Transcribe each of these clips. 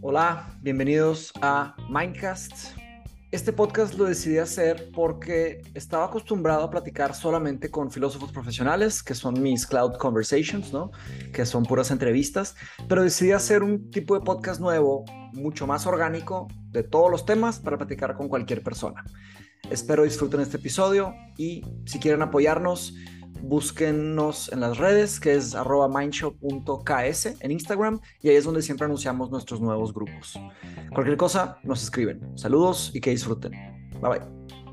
Hola, bienvenidos a Mindcast. Este podcast lo decidí hacer porque estaba acostumbrado a platicar solamente con filósofos profesionales, que son mis cloud conversations, ¿no? Que son puras entrevistas, pero decidí hacer un tipo de podcast nuevo, mucho más orgánico, de todos los temas para platicar con cualquier persona. Espero disfruten este episodio y si quieren apoyarnos, búsquennos en las redes, que es arroba mindshop.ks en Instagram, y ahí es donde siempre anunciamos nuestros nuevos grupos. Cualquier cosa, nos escriben. Saludos y que disfruten. Bye bye.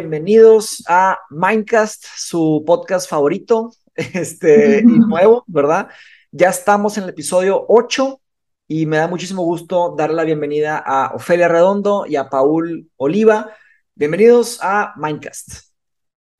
Bienvenidos a Mindcast, su podcast favorito, este, y nuevo, ¿verdad? Ya estamos en el episodio 8 y me da muchísimo gusto darle la bienvenida a Ofelia Redondo y a Paul Oliva. Bienvenidos a Mindcast.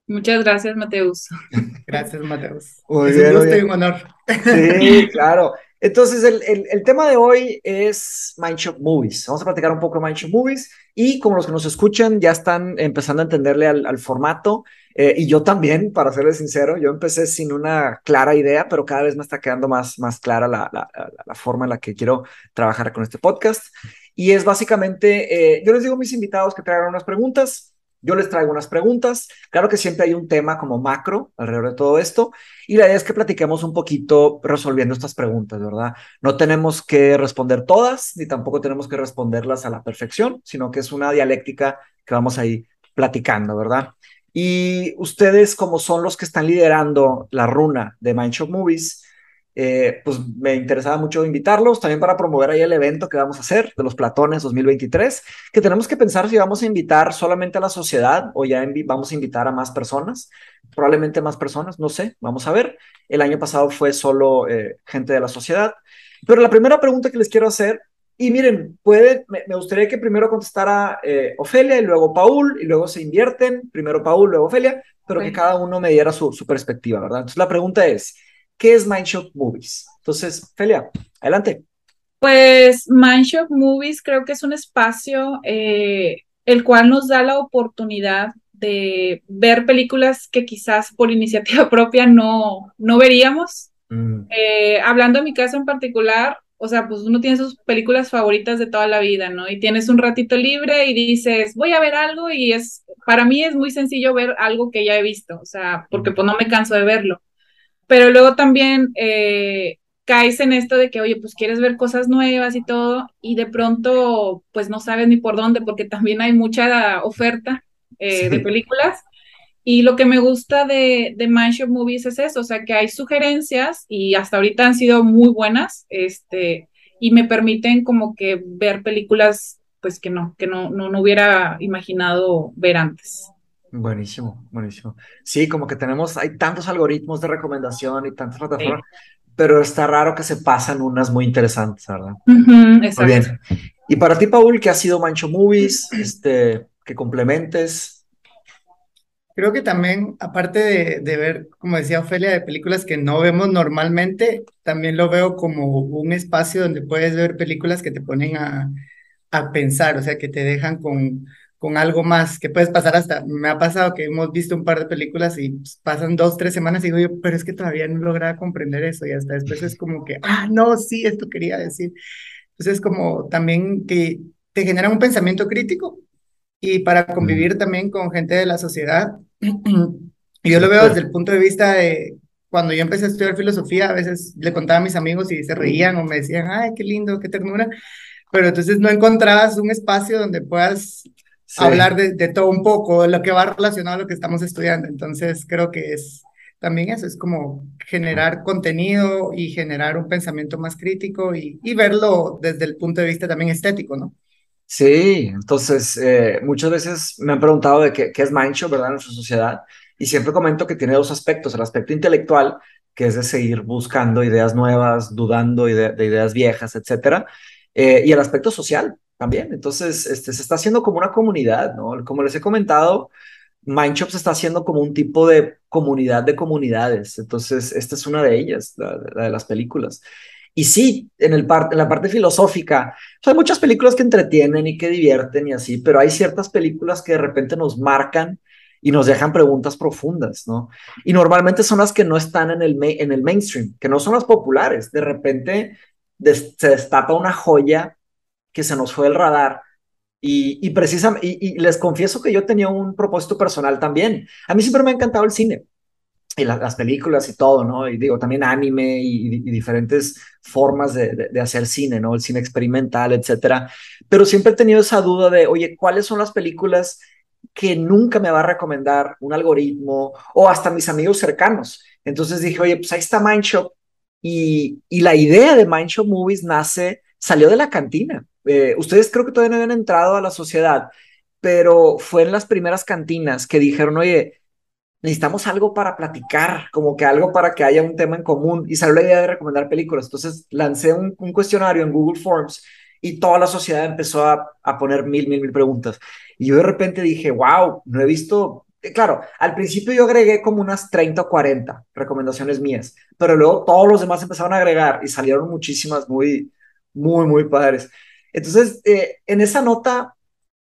Muchas gracias, Mateus. Gracias, Mateus. Muy es bien, un gusto y un honor. Sí, claro. Entonces, el, el, tema de hoy es Mindshop Movies. Vamos a platicar un poco de Mindshop Movies y como los que nos escuchan ya están empezando a entenderle al, al formato eh, y yo también, para serles sincero, yo empecé sin una clara idea, pero cada vez me está quedando más, más clara la, la, la, la forma en la que quiero trabajar con este podcast. Y es básicamente, eh, yo les digo a mis invitados que traigan unas preguntas, yo les traigo unas preguntas. Claro que siempre hay un tema como macro alrededor de todo esto y la idea es que platiquemos un poquito resolviendo estas preguntas, ¿verdad? No tenemos que responder todas ni tampoco tenemos que responderlas a la perfección, sino que es una dialéctica que vamos a ir platicando, ¿verdad? Y ustedes, como son los que están liderando la runa de Mindshop Movies, eh, pues me interesaba mucho invitarlos también para promover ahí el evento que vamos a hacer de los Platones 2023, que tenemos que pensar si vamos a invitar solamente a la sociedad o ya vamos a invitar a más personas, probablemente más personas, no sé, vamos a ver. El año pasado fue solo eh, gente de la sociedad, pero la primera pregunta que les quiero hacer, y miren, puede, me, me gustaría que primero contestara eh, Ofelia y luego Paul, y luego se invierten, primero Paul, luego Ofelia, pero okay. que cada uno me diera su, su perspectiva, ¿verdad? Entonces la pregunta es, ¿Qué es Mindshop Movies? Entonces, Felia, adelante. Pues Mindshop Movies creo que es un espacio eh, el cual nos da la oportunidad de ver películas que quizás por iniciativa propia no, no veríamos. Mm. Eh, hablando en mi caso en particular, o sea, pues uno tiene sus películas favoritas de toda la vida, ¿no? Y tienes un ratito libre y dices, voy a ver algo y es, para mí es muy sencillo ver algo que ya he visto, o sea, porque pues no me canso de verlo pero luego también eh, caes en esto de que, oye, pues quieres ver cosas nuevas y todo, y de pronto, pues no sabes ni por dónde, porque también hay mucha oferta eh, sí. de películas. Y lo que me gusta de, de Mindshop Movies es eso, o sea, que hay sugerencias y hasta ahorita han sido muy buenas, este, y me permiten como que ver películas, pues que no, que no, no, no hubiera imaginado ver antes. Buenísimo, buenísimo. Sí, como que tenemos, hay tantos algoritmos de recomendación y tantas plataformas, sí. pero está raro que se pasan unas muy interesantes, ¿verdad? Uh -huh, muy bien. Y para ti, Paul, ¿qué ha sido Mancho Movies? Este, que complementes. Creo que también, aparte de, de, ver, como decía Ofelia, de películas que no vemos normalmente, también lo veo como un espacio donde puedes ver películas que te ponen a, a pensar, o sea, que te dejan con, con algo más, que puedes pasar hasta, me ha pasado que hemos visto un par de películas y pues, pasan dos, tres semanas y digo yo, pero es que todavía no lograba comprender eso y hasta después es como que, ah, no, sí, esto quería decir. Entonces como también que te genera un pensamiento crítico y para convivir también con gente de la sociedad. Yo lo veo desde el punto de vista de cuando yo empecé a estudiar filosofía, a veces le contaba a mis amigos y se reían o me decían, ay, qué lindo, qué ternura, pero entonces no encontrabas un espacio donde puedas Sí. hablar de, de, todo un poco, de lo que va relacionado a lo que estamos estudiando. Entonces, creo que es también eso, es como generar contenido y generar un pensamiento más crítico y, y verlo desde el punto de vista también estético, ¿no? Sí, entonces eh, muchas veces me han preguntado de qué, qué es Mindshop, ¿verdad? En nuestra sociedad, y siempre comento que tiene dos aspectos, el aspecto intelectual, que es de seguir buscando ideas nuevas, dudando de, de ideas viejas, etcétera, eh, y el aspecto social, también. Entonces, este, se está haciendo como una comunidad, ¿no? Como les he comentado, Mindshop se está haciendo como un tipo de comunidad de comunidades. Entonces, esta es una de ellas, la, de las películas. Y sí, en, el en la parte filosófica, hay muchas películas que entretienen y que divierten y así, pero hay ciertas películas que de repente nos marcan y nos dejan preguntas profundas, ¿no? Y normalmente son las que no están en el, en el mainstream, que no son las populares. De repente se destapa una joya que se nos fue el radar. Y, y precisamente, y, les confieso que yo tenía un propósito personal también. A mí siempre me ha encantado el cine y las películas y todo, ¿no? Y digo, también anime y, diferentes formas de, de, hacer cine, ¿no? El cine experimental, etcétera. Pero siempre he tenido esa duda de, oye, ¿cuáles son las películas que nunca me va a recomendar un algoritmo o hasta mis amigos cercanos? Entonces dije, oye, pues ahí está Mindshop. Y, y la idea de Mindshop Movies nace, salió de la cantina. Eh, ustedes creo que todavía no habían entrado a la sociedad, pero fue en las primeras cantinas que dijeron, oye, necesitamos algo para platicar, como que algo para que haya un tema en común. Y salió la idea de recomendar películas. Entonces lancé un, cuestionario en Google Forms y toda la sociedad empezó a, a, poner mil, mil, mil preguntas. Y yo de repente dije, wow, no he visto... Eh, claro, al principio yo agregué como unas 30 o 40 recomendaciones mías, pero luego todos los demás empezaron a agregar y salieron muchísimas muy, muy, muy padres. Entonces, eh, en esa nota,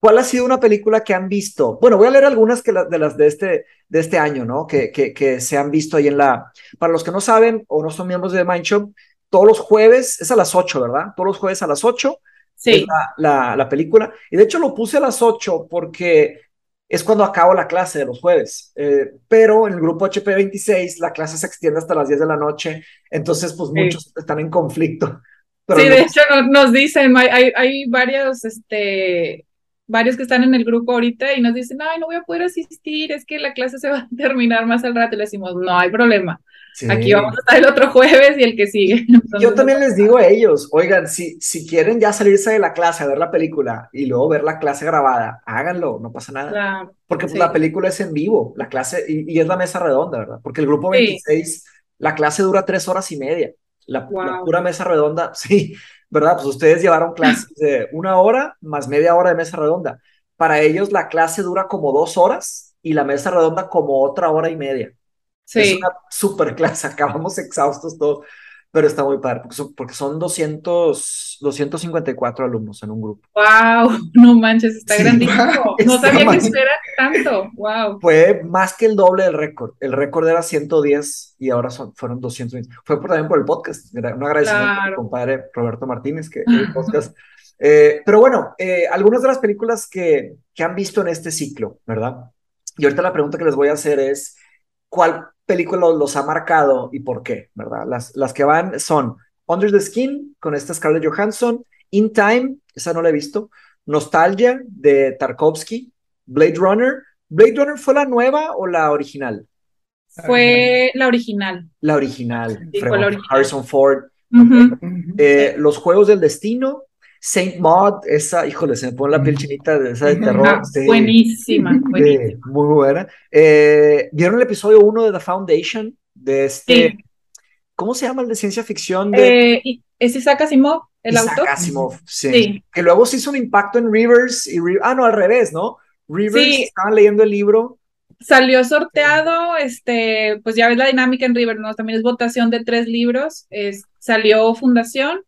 ¿cuál ha sido una película que han visto? Bueno, voy a leer algunas que de las de este, de este año, ¿no? Que, que, que, se han visto ahí en la... Para los que no saben o no son miembros de Mindshop, todos los jueves, es a las 8, ¿verdad? Todos los jueves a las 8 sí. la, la, película. Y de hecho lo puse a las 8 porque es cuando acabo la clase de los jueves. Eh, pero en el grupo HP26 la clase se extiende hasta las 10 de la noche, entonces pues muchos están en conflicto sí, de hecho nos dicen, hay, hay varios, este, varios que están en el grupo ahorita y nos dicen, ay, no voy a poder asistir, es que la clase se va a terminar más al rato. Y le decimos, no hay problema. Aquí vamos a estar el otro jueves y el que sigue. Yo también les digo a ellos, oigan, si, si quieren ya salirse de la clase a ver la película y luego ver la clase grabada, háganlo, no pasa nada. Porque pues, la película es en vivo, la clase, y, es la mesa redonda, ¿verdad? Porque el grupo 26, la clase dura tres horas y media. La, pura mesa redonda, sí, ¿verdad? Pues ustedes llevaron clases de una hora más media hora de mesa redonda. Para ellos la clase dura como dos horas y la mesa redonda como otra hora y media. Sí. Es una super clase, acabamos exhaustos todos pero está muy padre, porque son, porque son 200, 254 alumnos en un grupo. ¡Wow! No manches, está grandísimo. No sabía que era tanto. ¡Wow! Fue más que el doble del récord. El récord era 110 y ahora son, fueron 220. Fue por, también por el podcast. Un agradecimiento a mi compadre Roberto Martínez, que el podcast. Eh, pero bueno, eh, algunas de las películas que, que han visto en este ciclo, ¿verdad? Y ahorita la pregunta que les voy a hacer es, ¿cuál película los ha marcado y por qué, ¿verdad? Las, las que van son Under the Skin con esta Scarlett Johansson, In Time, esa no la he visto, Nostalgia de Tarkovsky, Blade Runner. ¿Blade Runner fue la nueva o la original? Fue la original. La original. Harrison Ford. Eh, los Juegos del Destino, Saint Maud, esa, híjole, se me pone la piel chinita de esa de terror. buenísima, buenísima. muy buena. Eh, ¿Vieron el episodio 1 de The Foundation? De este. ¿Cómo se llama el de ciencia ficción? De... Eh, es Isaac Asimov, el Isaac autor. Asimov, sí. Que luego se hizo un impacto en Rivers y. ah, no, al revés, ¿no? Rivers estaban leyendo el libro salió sorteado, este, pues ya ves la dinámica en Rivers, ¿no? También es votación de tres libros, es, salió Fundación,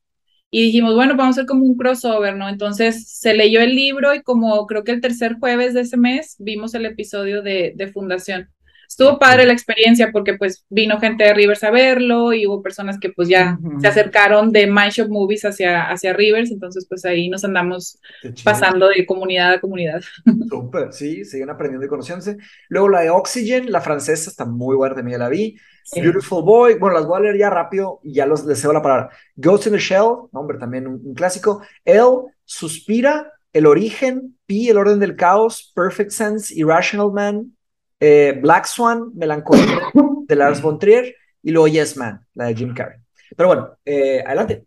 y dijimos, bueno, vamos a hacer como un crossover, ¿no? Entonces se leyó el libro y como creo que el tercer jueves de ese mes vimos el episodio de, de Fundación. Estuvo padre la experiencia porque pues vino gente de Rivers a verlo y hubo personas que pues ya se acercaron de My Shop Movies hacia, hacia Rivers, entonces pues ahí nos andamos pasando de comunidad a comunidad. Súper, sí, siguen aprendiendo y conociéndose. Luego la de Oxygen, la francesa, está muy buena, también la vi. Beautiful Boy, bueno, las voy a leer ya rápido y ya los deseo la palabra. Ghost in the Shell, hombre, también un, clásico. El, Suspira, El Origen, Pi, El Orden del Caos, Perfect Sense, Irrational Man, eh, Black Swan, Melancolía de Lars von Trier y luego Yes Man, la de Jim Carrey. Pero bueno, eh, adelante.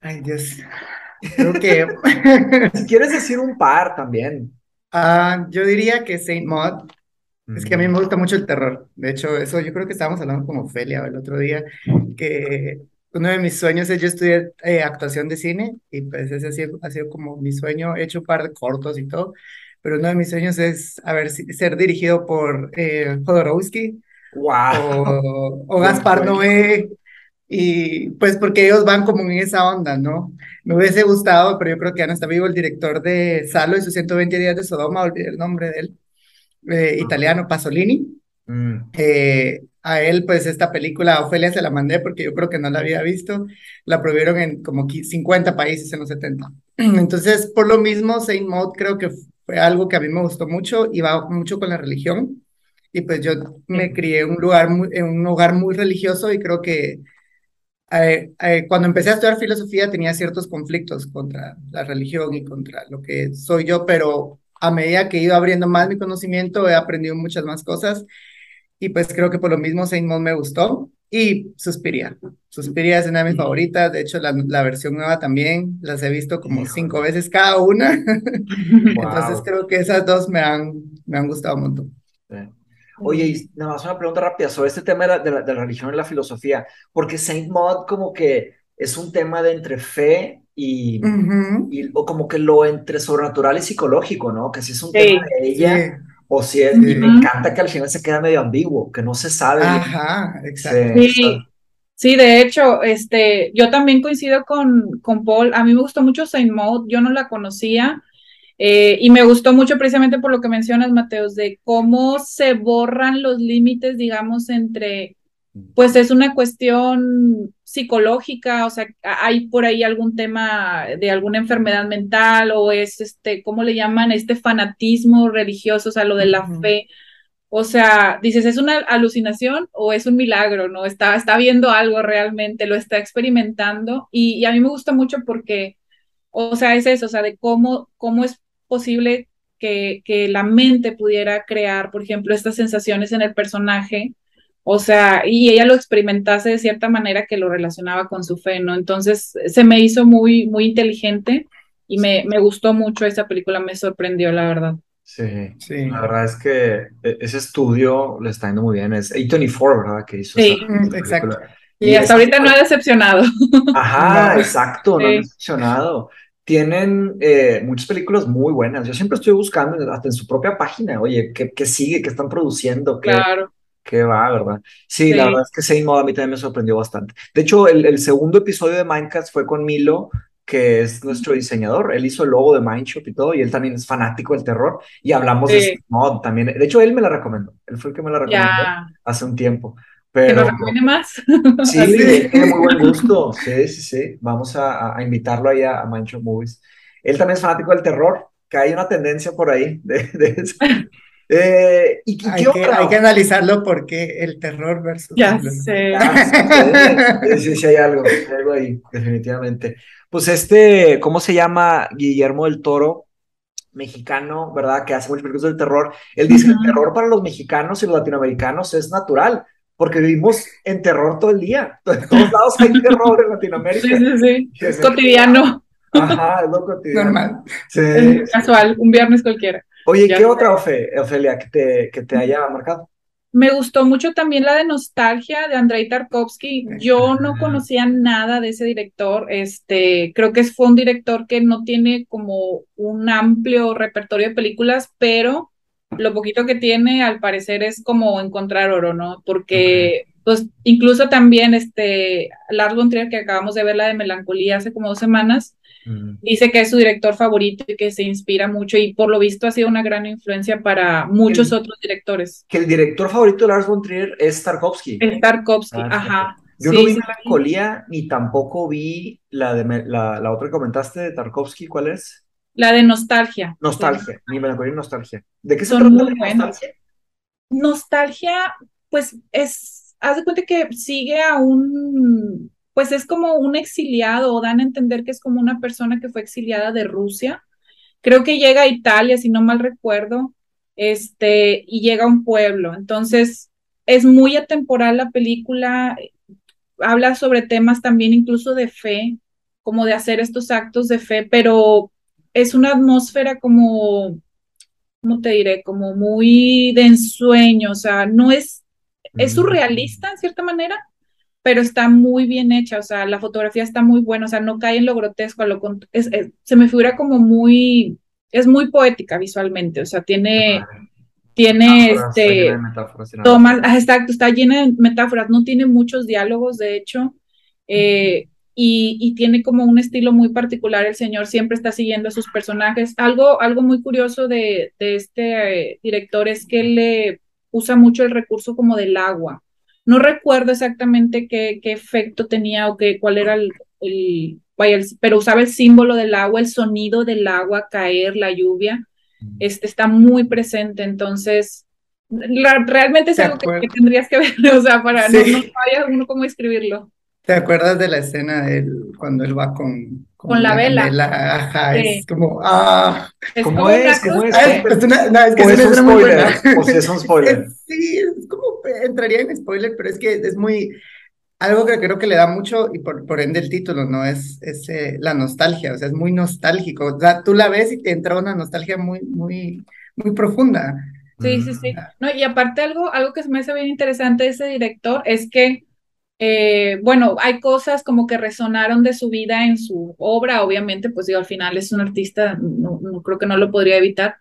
Ay, Dios. Creo que. si quieres decir un par también. Ah, yo diría que Saint Maud es que a mí me gusta mucho el terror. De hecho, eso yo creo que estábamos hablando como Ofelia el otro día, que uno de mis sueños es yo estudiar eh, actuación de cine y pues ese ha sido, ha sido como mi sueño. He hecho un par de cortos y todo, pero uno de mis sueños es a ver, ser dirigido por eh, Jodorowsky wow. o, Gaspar Noé, y pues porque ellos van como en esa onda, ¿no? Me hubiese gustado, pero yo creo que ya no está vivo el director de Salo y sus 120 días de Sodoma, olvidé el nombre de él, eh, italiano, Pasolini. Mm. Eh, a él, pues esta película, Ofelia se la mandé porque yo creo que no la había visto, la prohibieron en como 50 países en los 70. Entonces, por lo mismo, Saint Maud creo que fue algo que a mí me gustó mucho y va mucho con la religión. Y pues yo me crié en un lugar en un hogar muy religioso y creo que eh, eh, cuando empecé a estudiar filosofía tenía ciertos conflictos contra la religión y contra lo que soy yo, pero a medida que he ido abriendo más mi conocimiento he aprendido muchas más cosas. Y pues creo que por lo mismo Saint Maud me gustó y Suspiria. Suspiria es una de mis favoritas, de hecho la, la versión nueva también, las he visto como cinco veces cada una, entonces creo que esas dos me han, me han gustado un montón. Oye, y nada más una pregunta rápida sobre este tema de la, de la, religión y la filosofía, porque Saint Maud como que es un tema de entre fe y, y, o como que lo entre sobrenatural y psicológico, ¿no? Que si es un tema de ella o si es, y me encanta que al final se queda medio ambiguo, que no se sabe. Ajá, exacto. Sí, sí, de hecho, este, yo también coincido con, con Paul, a mí me gustó mucho Saint Maud, yo no la conocía, eh, y me gustó mucho precisamente por lo que mencionas, Mateos, de cómo se borran los límites, digamos, entre, pues es una cuestión psicológica, o sea, hay por ahí algún tema de alguna enfermedad mental o es, este, ¿cómo le llaman? Este fanatismo religioso, o sea, lo de la fe. O sea, dices, ¿es una alucinación o es un milagro? ¿No? Está, está viendo algo realmente, lo está experimentando y, y a mí me gusta mucho porque, o sea, es eso, o sea, de cómo, cómo es posible que, que, la mente pudiera crear, por ejemplo, estas sensaciones en el personaje, o sea, y ella lo experimentase de cierta manera que lo relacionaba con su fe, ¿no? Entonces se me hizo muy, muy inteligente y me, me gustó mucho esa película, me sorprendió, la verdad. Sí, sí, la verdad es que e, ese estudio le está yendo muy bien, es A24, ¿verdad? Que hizo sí, exacto. Y, hasta ahorita no ha decepcionado. Ajá, exacto, no ha decepcionado tienen eh, muchas películas muy buenas. Yo siempre estoy buscando, hasta en su propia página, oye, ¿qué, qué sigue? ¿Qué están produciendo? ¿Qué, claro. ¿Qué va, verdad? Sí, la verdad es que Saint Maud a mí también me sorprendió bastante. De hecho, el, el, segundo episodio de Minecraft fue con Milo, que es nuestro diseñador. Él hizo el logo de Mindshop y todo, y él también es fanático del terror. Y hablamos de Saint Maud también. De hecho, él me la recomendó. Él fue el que me la recomendó hace un tiempo. Pero, que nos recomiende más. Sí, tiene muy buen gusto. Sí, sí, sí. Vamos a, a invitarlo ahí a, a Mancho Movies. Él también es fanático del terror, que hay una tendencia por ahí de, de eso. Eh, ¿y, hay, que, hay, que, analizarlo porque el terror versus... Ya sé. sí, sí, hay algo, hay algo ahí, definitivamente. Pues este, ¿cómo se llama? Guillermo del Toro, mexicano, ¿verdad? Que hace muchos películas del terror. Él dice, el terror para los mexicanos y los latinoamericanos es natural porque vivimos en terror todo el día. En todos lados hay terror en Latinoamérica. Sí, sí, sí. Es cotidiano. Ajá, es lo cotidiano. Normal. Sí. Es casual, un viernes cualquiera. Oye, ¿qué otra, Ofelia, que te, que te haya marcado? Me gustó mucho también la de Nostalgia de Andrei Tarkovsky. Yo no conocía nada de ese director. Este, creo que fue un director que no tiene como un amplio repertorio de películas, pero lo poquito que tiene, al parecer, es como encontrar oro, ¿no? Porque, pues, incluso también, este, Lars von Trier, que acabamos de ver la de Melancolía hace como dos semanas, dice que es su director favorito y que se inspira mucho y por lo visto ha sido una gran influencia para muchos otros directores. Que el director favorito de Lars von Trier es Tarkovsky. Es Tarkovsky, ah, ajá. Yo no vi Melancolía ni tampoco vi la de la, la otra que comentaste de Tarkovsky, ¿cuál es? La de nostalgia. Nostalgia, ni melancolía ni nostalgia. ¿De qué se trata muy nostalgia? Nostalgia, pues es, haz de cuenta que sigue a un, pues es como un exiliado, o dan a entender que es como una persona que fue exiliada de Rusia. Creo que llega a Italia, si no mal recuerdo, este, y llega a un pueblo. Entonces, es muy atemporal la película, habla sobre temas también incluso de fe, como de hacer estos actos de fe, pero es una atmósfera como, ¿cómo te diré? Como muy de ensueño, o sea, no es, es surrealista en cierta manera, pero está muy bien hecha, o sea, la fotografía está muy buena, o sea, no cae en lo grotesco, lo, se me figura como muy, es muy poética visualmente, o sea, tiene, tiene este, toma, exacto, está llena de metáforas, no tiene muchos diálogos, de hecho, eh, y, tiene como un estilo muy particular, el señor siempre está siguiendo a sus personajes. Algo, algo muy curioso de, este eh, director es que él le usa mucho el recurso como del agua. No recuerdo exactamente qué, qué efecto tenía o qué, cuál era el, el, pero usaba el símbolo del agua, el sonido del agua caer, la lluvia, este está muy presente, entonces realmente es algo que, tendrías que ver, o sea, para no, no uno cómo escribirlo. ¿Te acuerdas de la escena de cuando él va con, con, la, vela? Ajá, es como, ah. ¿Cómo es? ¿Cómo es? es, una, no, es que es, un spoiler. O si es un spoiler. sí, es como, entraría en spoiler, pero es que es muy, algo que creo que le da mucho, y por, por ende el título, ¿no? Es, es eh, la nostalgia, o sea, es muy nostálgico. O sea, tú la ves y te entra una nostalgia muy, muy, muy profunda. Sí, sí, sí. No, y aparte algo, algo que se me hace bien interesante de ese director es que eh, bueno, hay cosas como que resonaron de su vida en su obra, obviamente, pues digo, al final es un artista, no, creo que no lo podría evitar.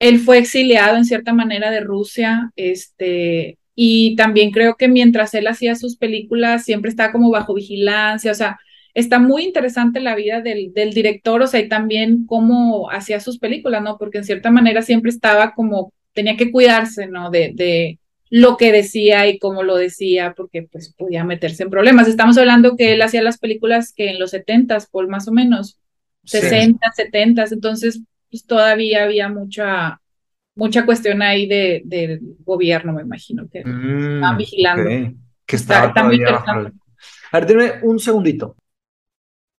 Él fue exiliado en cierta manera de Rusia, este, y también creo que mientras él hacía sus películas siempre estaba como bajo vigilancia, o sea, está muy interesante la vida del, director, o sea, y también cómo hacía sus películas, ¿no? Porque en cierta manera siempre estaba como, tenía que cuidarse, ¿no? De, lo que decía y cómo lo decía, porque pues podía meterse en problemas. Estamos hablando que él hacía las películas que en los 70 por más o menos, 60, 70, entonces pues todavía había mucha mucha cuestión ahí de, del gobierno, me imagino, que mm, vigilando. Que estaba todavía A ver, dime un segundito.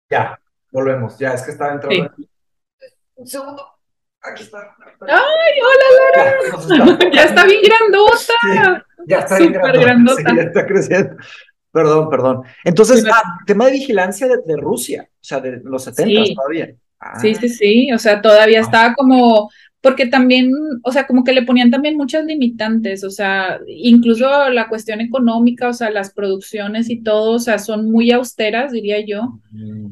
Ya, volvemos. Ya, es que estaba entrando. Un segundo. Aquí está. ¡Ay, hola, Lara! Ya, está bien grandota. ya está bien grandota. ya está creciendo. Perdón, perdón. Entonces, ah, tema de vigilancia de, Rusia, o sea, de los 70 todavía. Sí, sí, sí. O sea, todavía ah. estaba como. Porque también, o sea, como que le ponían también muchas limitantes, o sea, incluso la cuestión económica, o sea, las producciones y todo, o sea, son muy austeras, diría yo.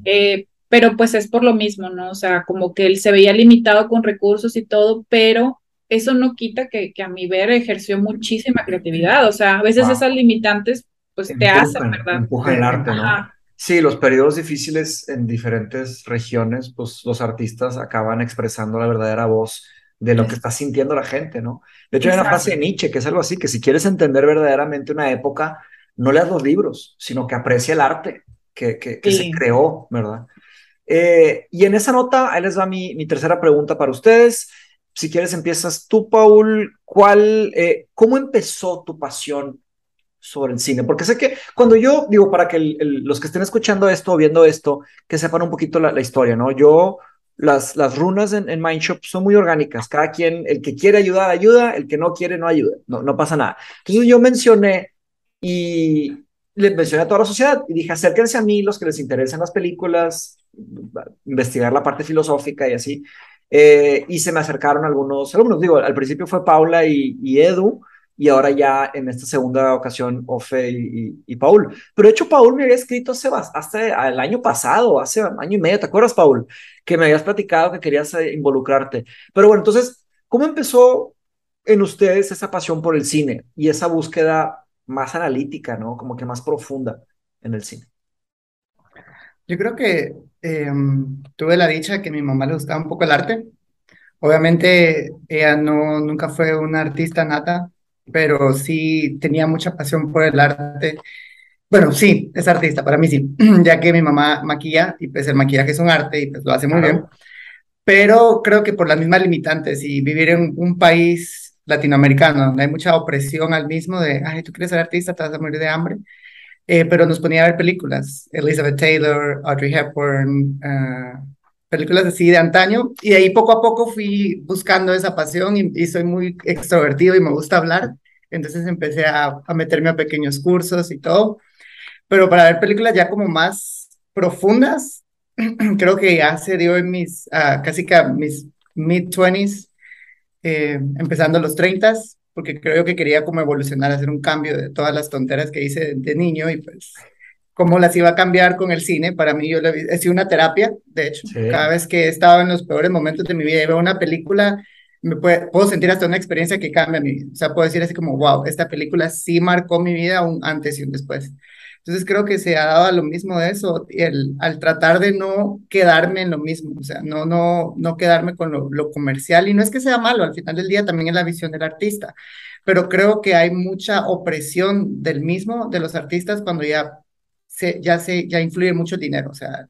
Eh, pero pues es por lo mismo, ¿no? O sea, como que él se veía limitado con recursos y todo, pero eso no quita que, que a mi ver ejerció muchísima creatividad, o sea, a veces esas limitantes pues te hacen, ¿verdad? Empuja el arte, ¿no? Sí, los periodos difíciles en diferentes regiones, pues los artistas acaban expresando la verdadera voz de lo que está sintiendo la gente, ¿no? De hecho, hay una frase de Nietzsche que es algo así, que si quieres entender verdaderamente una época, no leas los libros, sino que aprecia el arte que, que, que se creó, ¿verdad? Eh, y en esa nota, ahí les va mi, mi, tercera pregunta para ustedes. Si quieres, empiezas tú, Paul. ¿Cuál, eh, ¿Cómo empezó tu pasión sobre el cine? Porque sé que cuando yo digo, para que los que estén escuchando esto o viendo esto, que sepan un poquito la, historia, ¿no? Yo, las, las runas en, en Mindshop son muy orgánicas. Cada quien, el que quiere ayudar, ayuda, el que no quiere, no ayuda. No, no pasa nada. Entonces yo mencioné y le mencioné a toda la sociedad y dije, acérquense a mí los que les interesan las películas, investigar la parte filosófica y así. Eh, y se me acercaron algunos alumnos. Digo, al principio fue Paula y, Edu, y ahora ya en esta segunda ocasión, Ofe y, Paul. Pero de hecho, Paul me había escrito hace, hasta el año pasado, hace año y medio, ¿te acuerdas, Paul? Que me habías platicado que querías eh, involucrarte. Pero bueno, entonces, ¿cómo empezó en ustedes esa pasión por el cine y esa búsqueda más analítica, ¿no? Como que más profunda en el cine. Yo creo que em, tuve la dicha que a mi mamá le gustaba un poco el arte. Obviamente ella no, nunca fue una artista nata, pero sí tenía mucha pasión por el arte. Bueno, sí, es artista, para mí sí, ya que mi mamá maquilla y pues el maquillaje es un arte y pues lo hace muy bien. Pero creo que por las mismas limitantes y vivir en un país latinoamericano, donde hay mucha opresión al mismo de, ay, tú quieres ser artista, te vas a morir de hambre. Eh, pero nos ponía a ver películas, Elizabeth Taylor, Audrey Hepburn, uh, películas así de antaño, y ahí poco a poco fui buscando esa pasión y, soy muy extrovertido y me gusta hablar, entonces empecé a, a, meterme a pequeños cursos y todo, pero para ver películas ya como más profundas, creo que ya se dio en mis, uh, casi que mis mid-20s, eh, empezando los 30, porque creo que quería como evolucionar, hacer un cambio de todas las tonteras que hice de, niño y pues cómo las iba a cambiar con el cine. Para mí, yo he sido una terapia, de hecho. Cada vez que he estado en los peores momentos de mi vida y veo una película, me puedo sentir hasta una experiencia que cambia mi vida. O sea, puedo decir así como, wow, esta película sí marcó mi vida un antes y un después. Entonces creo que se ha dado lo mismo de eso, el, al tratar de no quedarme en lo mismo, o sea, no, no, no quedarme con lo, lo comercial. Y no es que sea malo, al final del día también es la visión del artista, pero creo que hay mucha opresión del mismo, de los artistas, cuando ya, se, ya, se, ya influye mucho dinero. O sea,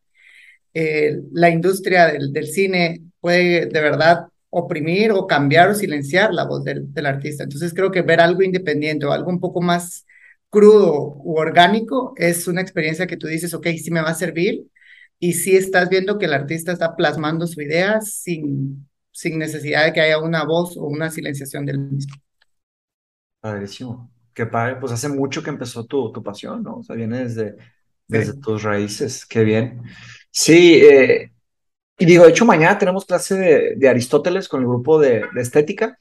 eh, la industria del, del cine puede de verdad oprimir o cambiar o silenciar la voz del, del, artista. Entonces creo que ver algo independiente o algo un poco más crudo u orgánico es una experiencia que tú dices, ok, sí me va a servir y sí estás viendo que el artista está plasmando su idea sin, sin necesidad de que haya una voz o una silenciación del mismo. Padrísimo. Qué padre, pues hace mucho que empezó tu, tu pasión, ¿no? O sea, viene desde, desde sí. tus raíces, qué bien. Sí, eh, y digo, de hecho, mañana tenemos clase de, de Aristóteles con el grupo de, de, estética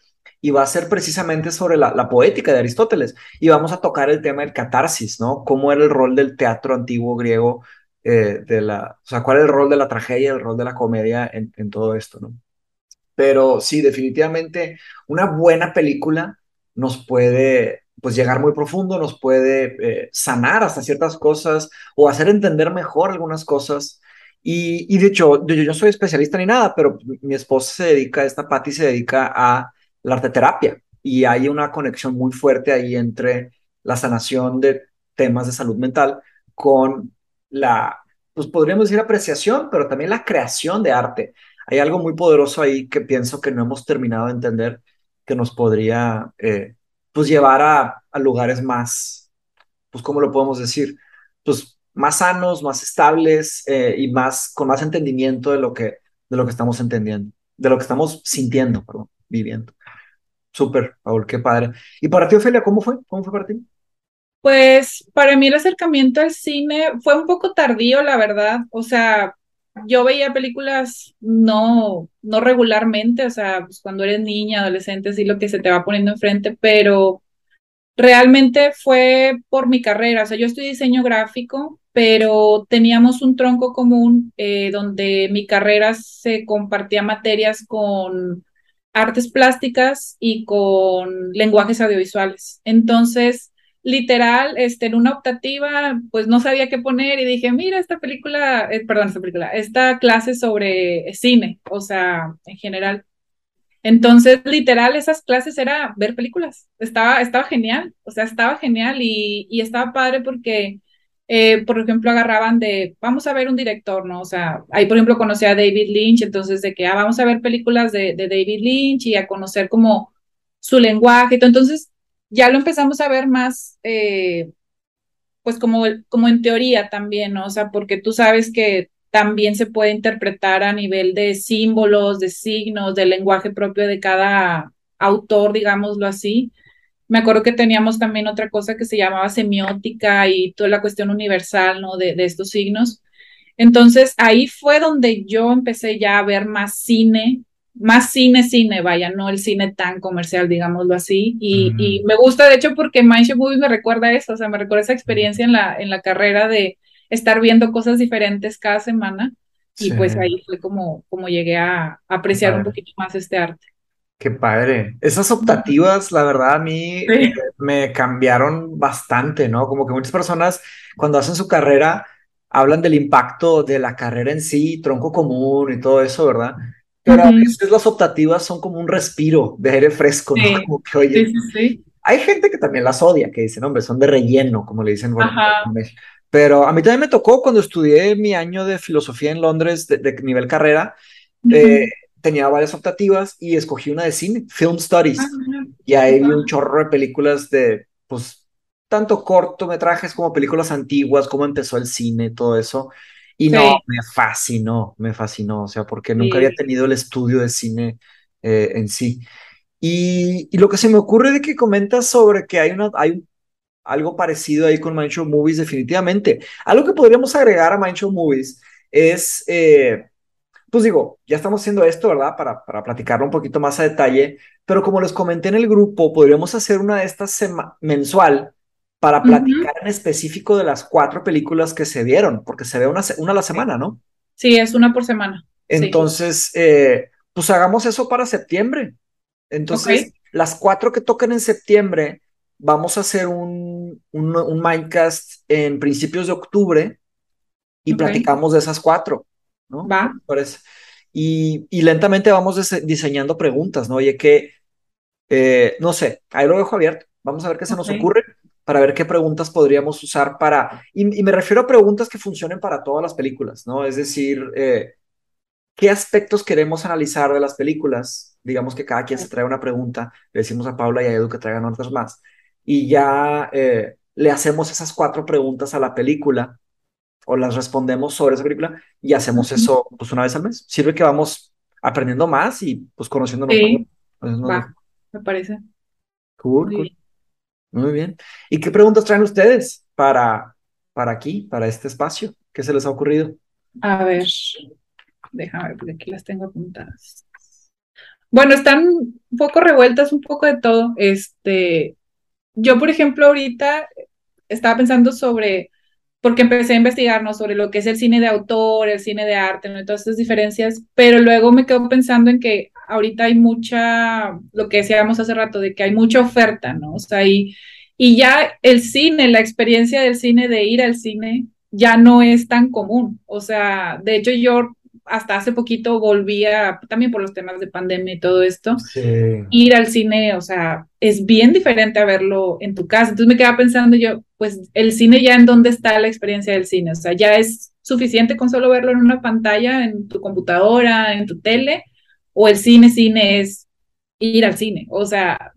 y va a ser precisamente sobre la, la, poética de Aristóteles y vamos a tocar el tema del catarsis, ¿no? Cómo era el rol del teatro antiguo griego, eh, de la, o sea, cuál es el rol de la tragedia, el rol de la comedia en, en todo esto, ¿no? Pero sí, definitivamente una buena película nos puede pues llegar muy profundo, nos puede eh, sanar hasta ciertas cosas o hacer entender mejor algunas cosas. Y, y de hecho, yo, yo no soy especialista ni nada, pero mi esposa se dedica, esta Patty se dedica a la arteterapia y hay una conexión muy fuerte ahí entre la sanación de temas de salud mental con la, pues podríamos decir apreciación, pero también la creación de arte. Hay algo muy poderoso ahí que pienso que no hemos terminado de entender que nos podría eh, pues llevar a, a, lugares más, pues ¿cómo lo podemos decir? Pues más sanos, más estables eh, y más con más entendimiento de lo que de lo que estamos entendiendo, de lo que estamos sintiendo, perdón, viviendo. Súper, Paul, qué padre. ¿Y para ti, Ofelia, cómo fue? ¿Cómo fue para ti? Pues para mí el acercamiento al cine fue un poco tardío, la verdad. O sea, yo veía películas no, no regularmente, o sea, pues cuando eres niña, adolescente, sí lo que se te va poniendo enfrente, pero realmente fue por mi carrera, o sea, yo estudié diseño gráfico, pero teníamos un tronco común eh, donde mi carrera se compartía materias con artes plásticas y con lenguajes audiovisuales. Entonces, literal, este, en una optativa, pues no sabía qué poner y dije, mira, esta película, eh, perdón, esta película, esta clase sobre cine, o sea, en general. Entonces, literal, esas clases era ver películas. Estaba, estaba genial, o sea, estaba genial y, y estaba padre porque, eh, por ejemplo, agarraban de, vamos a ver un director, ¿no? O sea, ahí, por ejemplo, conocí a David Lynch, entonces de que, ah, vamos a ver películas de, David Lynch y a conocer como su lenguaje. Entonces, ya lo empezamos a ver más, eh, pues como, como en teoría también, ¿no? O sea, porque tú sabes que también se puede interpretar a nivel de símbolos, de signos, del lenguaje propio de cada autor, digámoslo así. Me acuerdo que teníamos también otra cosa que se llamaba semiótica y toda la cuestión universal, ¿no? De, de estos signos. Entonces ahí fue donde yo empecé ya a ver más cine más cine, cine, vaya, no el cine tan comercial, digámoslo así. Y, y me gusta, de hecho, porque Mindship Movies me recuerda eso, o sea, me recuerda esa experiencia en la, en la carrera de estar viendo cosas diferentes cada semana. Y sí. pues ahí fue como, como llegué a apreciar un poquito más este arte. Qué padre. Esas optativas, la verdad, a mí sí. me cambiaron bastante, ¿no? Como que muchas personas cuando hacen su carrera hablan del impacto de la carrera en sí, tronco común y todo eso, ¿verdad? Pero uh -huh. a veces las optativas son como un respiro de aire fresco, sí. ¿no? Como que, oye, sí, sí, hay gente que también las odia, que dicen, hombre, son de relleno, como le dicen. Bueno, pero a mí también me tocó cuando estudié mi año de filosofía en Londres de, de nivel carrera, uh -huh. eh, tenía varias optativas y escogí una de cine, Film Studies. -huh. Y ahí vi un chorro de películas de, pues, tanto cortometrajes como películas antiguas, cómo empezó el cine, todo eso. Y no, sí. me fascinó, me fascinó, o sea, porque sí. nunca había tenido el estudio de cine eh, en sí. Y, y, lo que se me ocurre de que comentas sobre que hay, una, hay algo parecido ahí con Mindshow Movies, definitivamente. Algo que podríamos agregar a Mindshow Movies es, eh, pues digo, ya estamos haciendo esto, ¿verdad? Para, para platicarlo un poquito más a detalle, pero como les comenté en el grupo, podríamos hacer una de estas mensual para platicar en específico de las cuatro películas que se dieron, porque se ve una, una a la semana, ¿no? Sí, es una por semana. Entonces, eh, pues hagamos eso para septiembre. Entonces, las cuatro que toquen en septiembre, vamos a hacer un, un, un Mindcast en principios de octubre y platicamos de esas cuatro, ¿no? Va. Y, y lentamente vamos diseñando preguntas, ¿no? Oye, que, eh, no sé, ahí lo dejo abierto. Vamos a ver qué se nos ocurre para ver qué preguntas podríamos usar para, y, me refiero a preguntas que funcionen para todas las películas, ¿no? Es decir, eh, ¿qué aspectos queremos analizar de las películas? Digamos que cada quien se trae una pregunta, le decimos a Paula y a Edu que traigan otras más, y ya eh, le hacemos esas cuatro preguntas a la película o las respondemos sobre esa película y hacemos eso pues una vez al mes. Sirve que vamos aprendiendo más y pues conociéndonos sí. Va, me parece. Cool, Muy, Bien. Muy bien. ¿Y qué preguntas traen ustedes para, para aquí, para este espacio? ¿Qué se les ha ocurrido? A ver, déjame ver, porque aquí las tengo apuntadas. Bueno, están un poco revueltas, un poco de todo. Este, yo, por ejemplo, ahorita estaba pensando sobre, porque empecé a investigar, ¿no? Sobre lo que es el cine de autor, el cine de arte, ¿no? Todas esas diferencias, pero luego me quedo pensando en que ahorita hay mucha, lo que decíamos hace rato, de que hay mucha oferta, ¿no? O sea, y, y ya el cine, la experiencia del cine, de ir al cine, ya no es tan común. O sea, de hecho yo hasta hace poquito volvía, también por los temas de pandemia y todo esto, ir al cine, o sea, es bien diferente a verlo en tu casa. Entonces me quedaba pensando yo, pues el cine ya en dónde está la experiencia del cine, o sea, ya es suficiente con solo verlo en una pantalla, en tu computadora, en tu tele, o el cine, cine es ir al cine, o sea,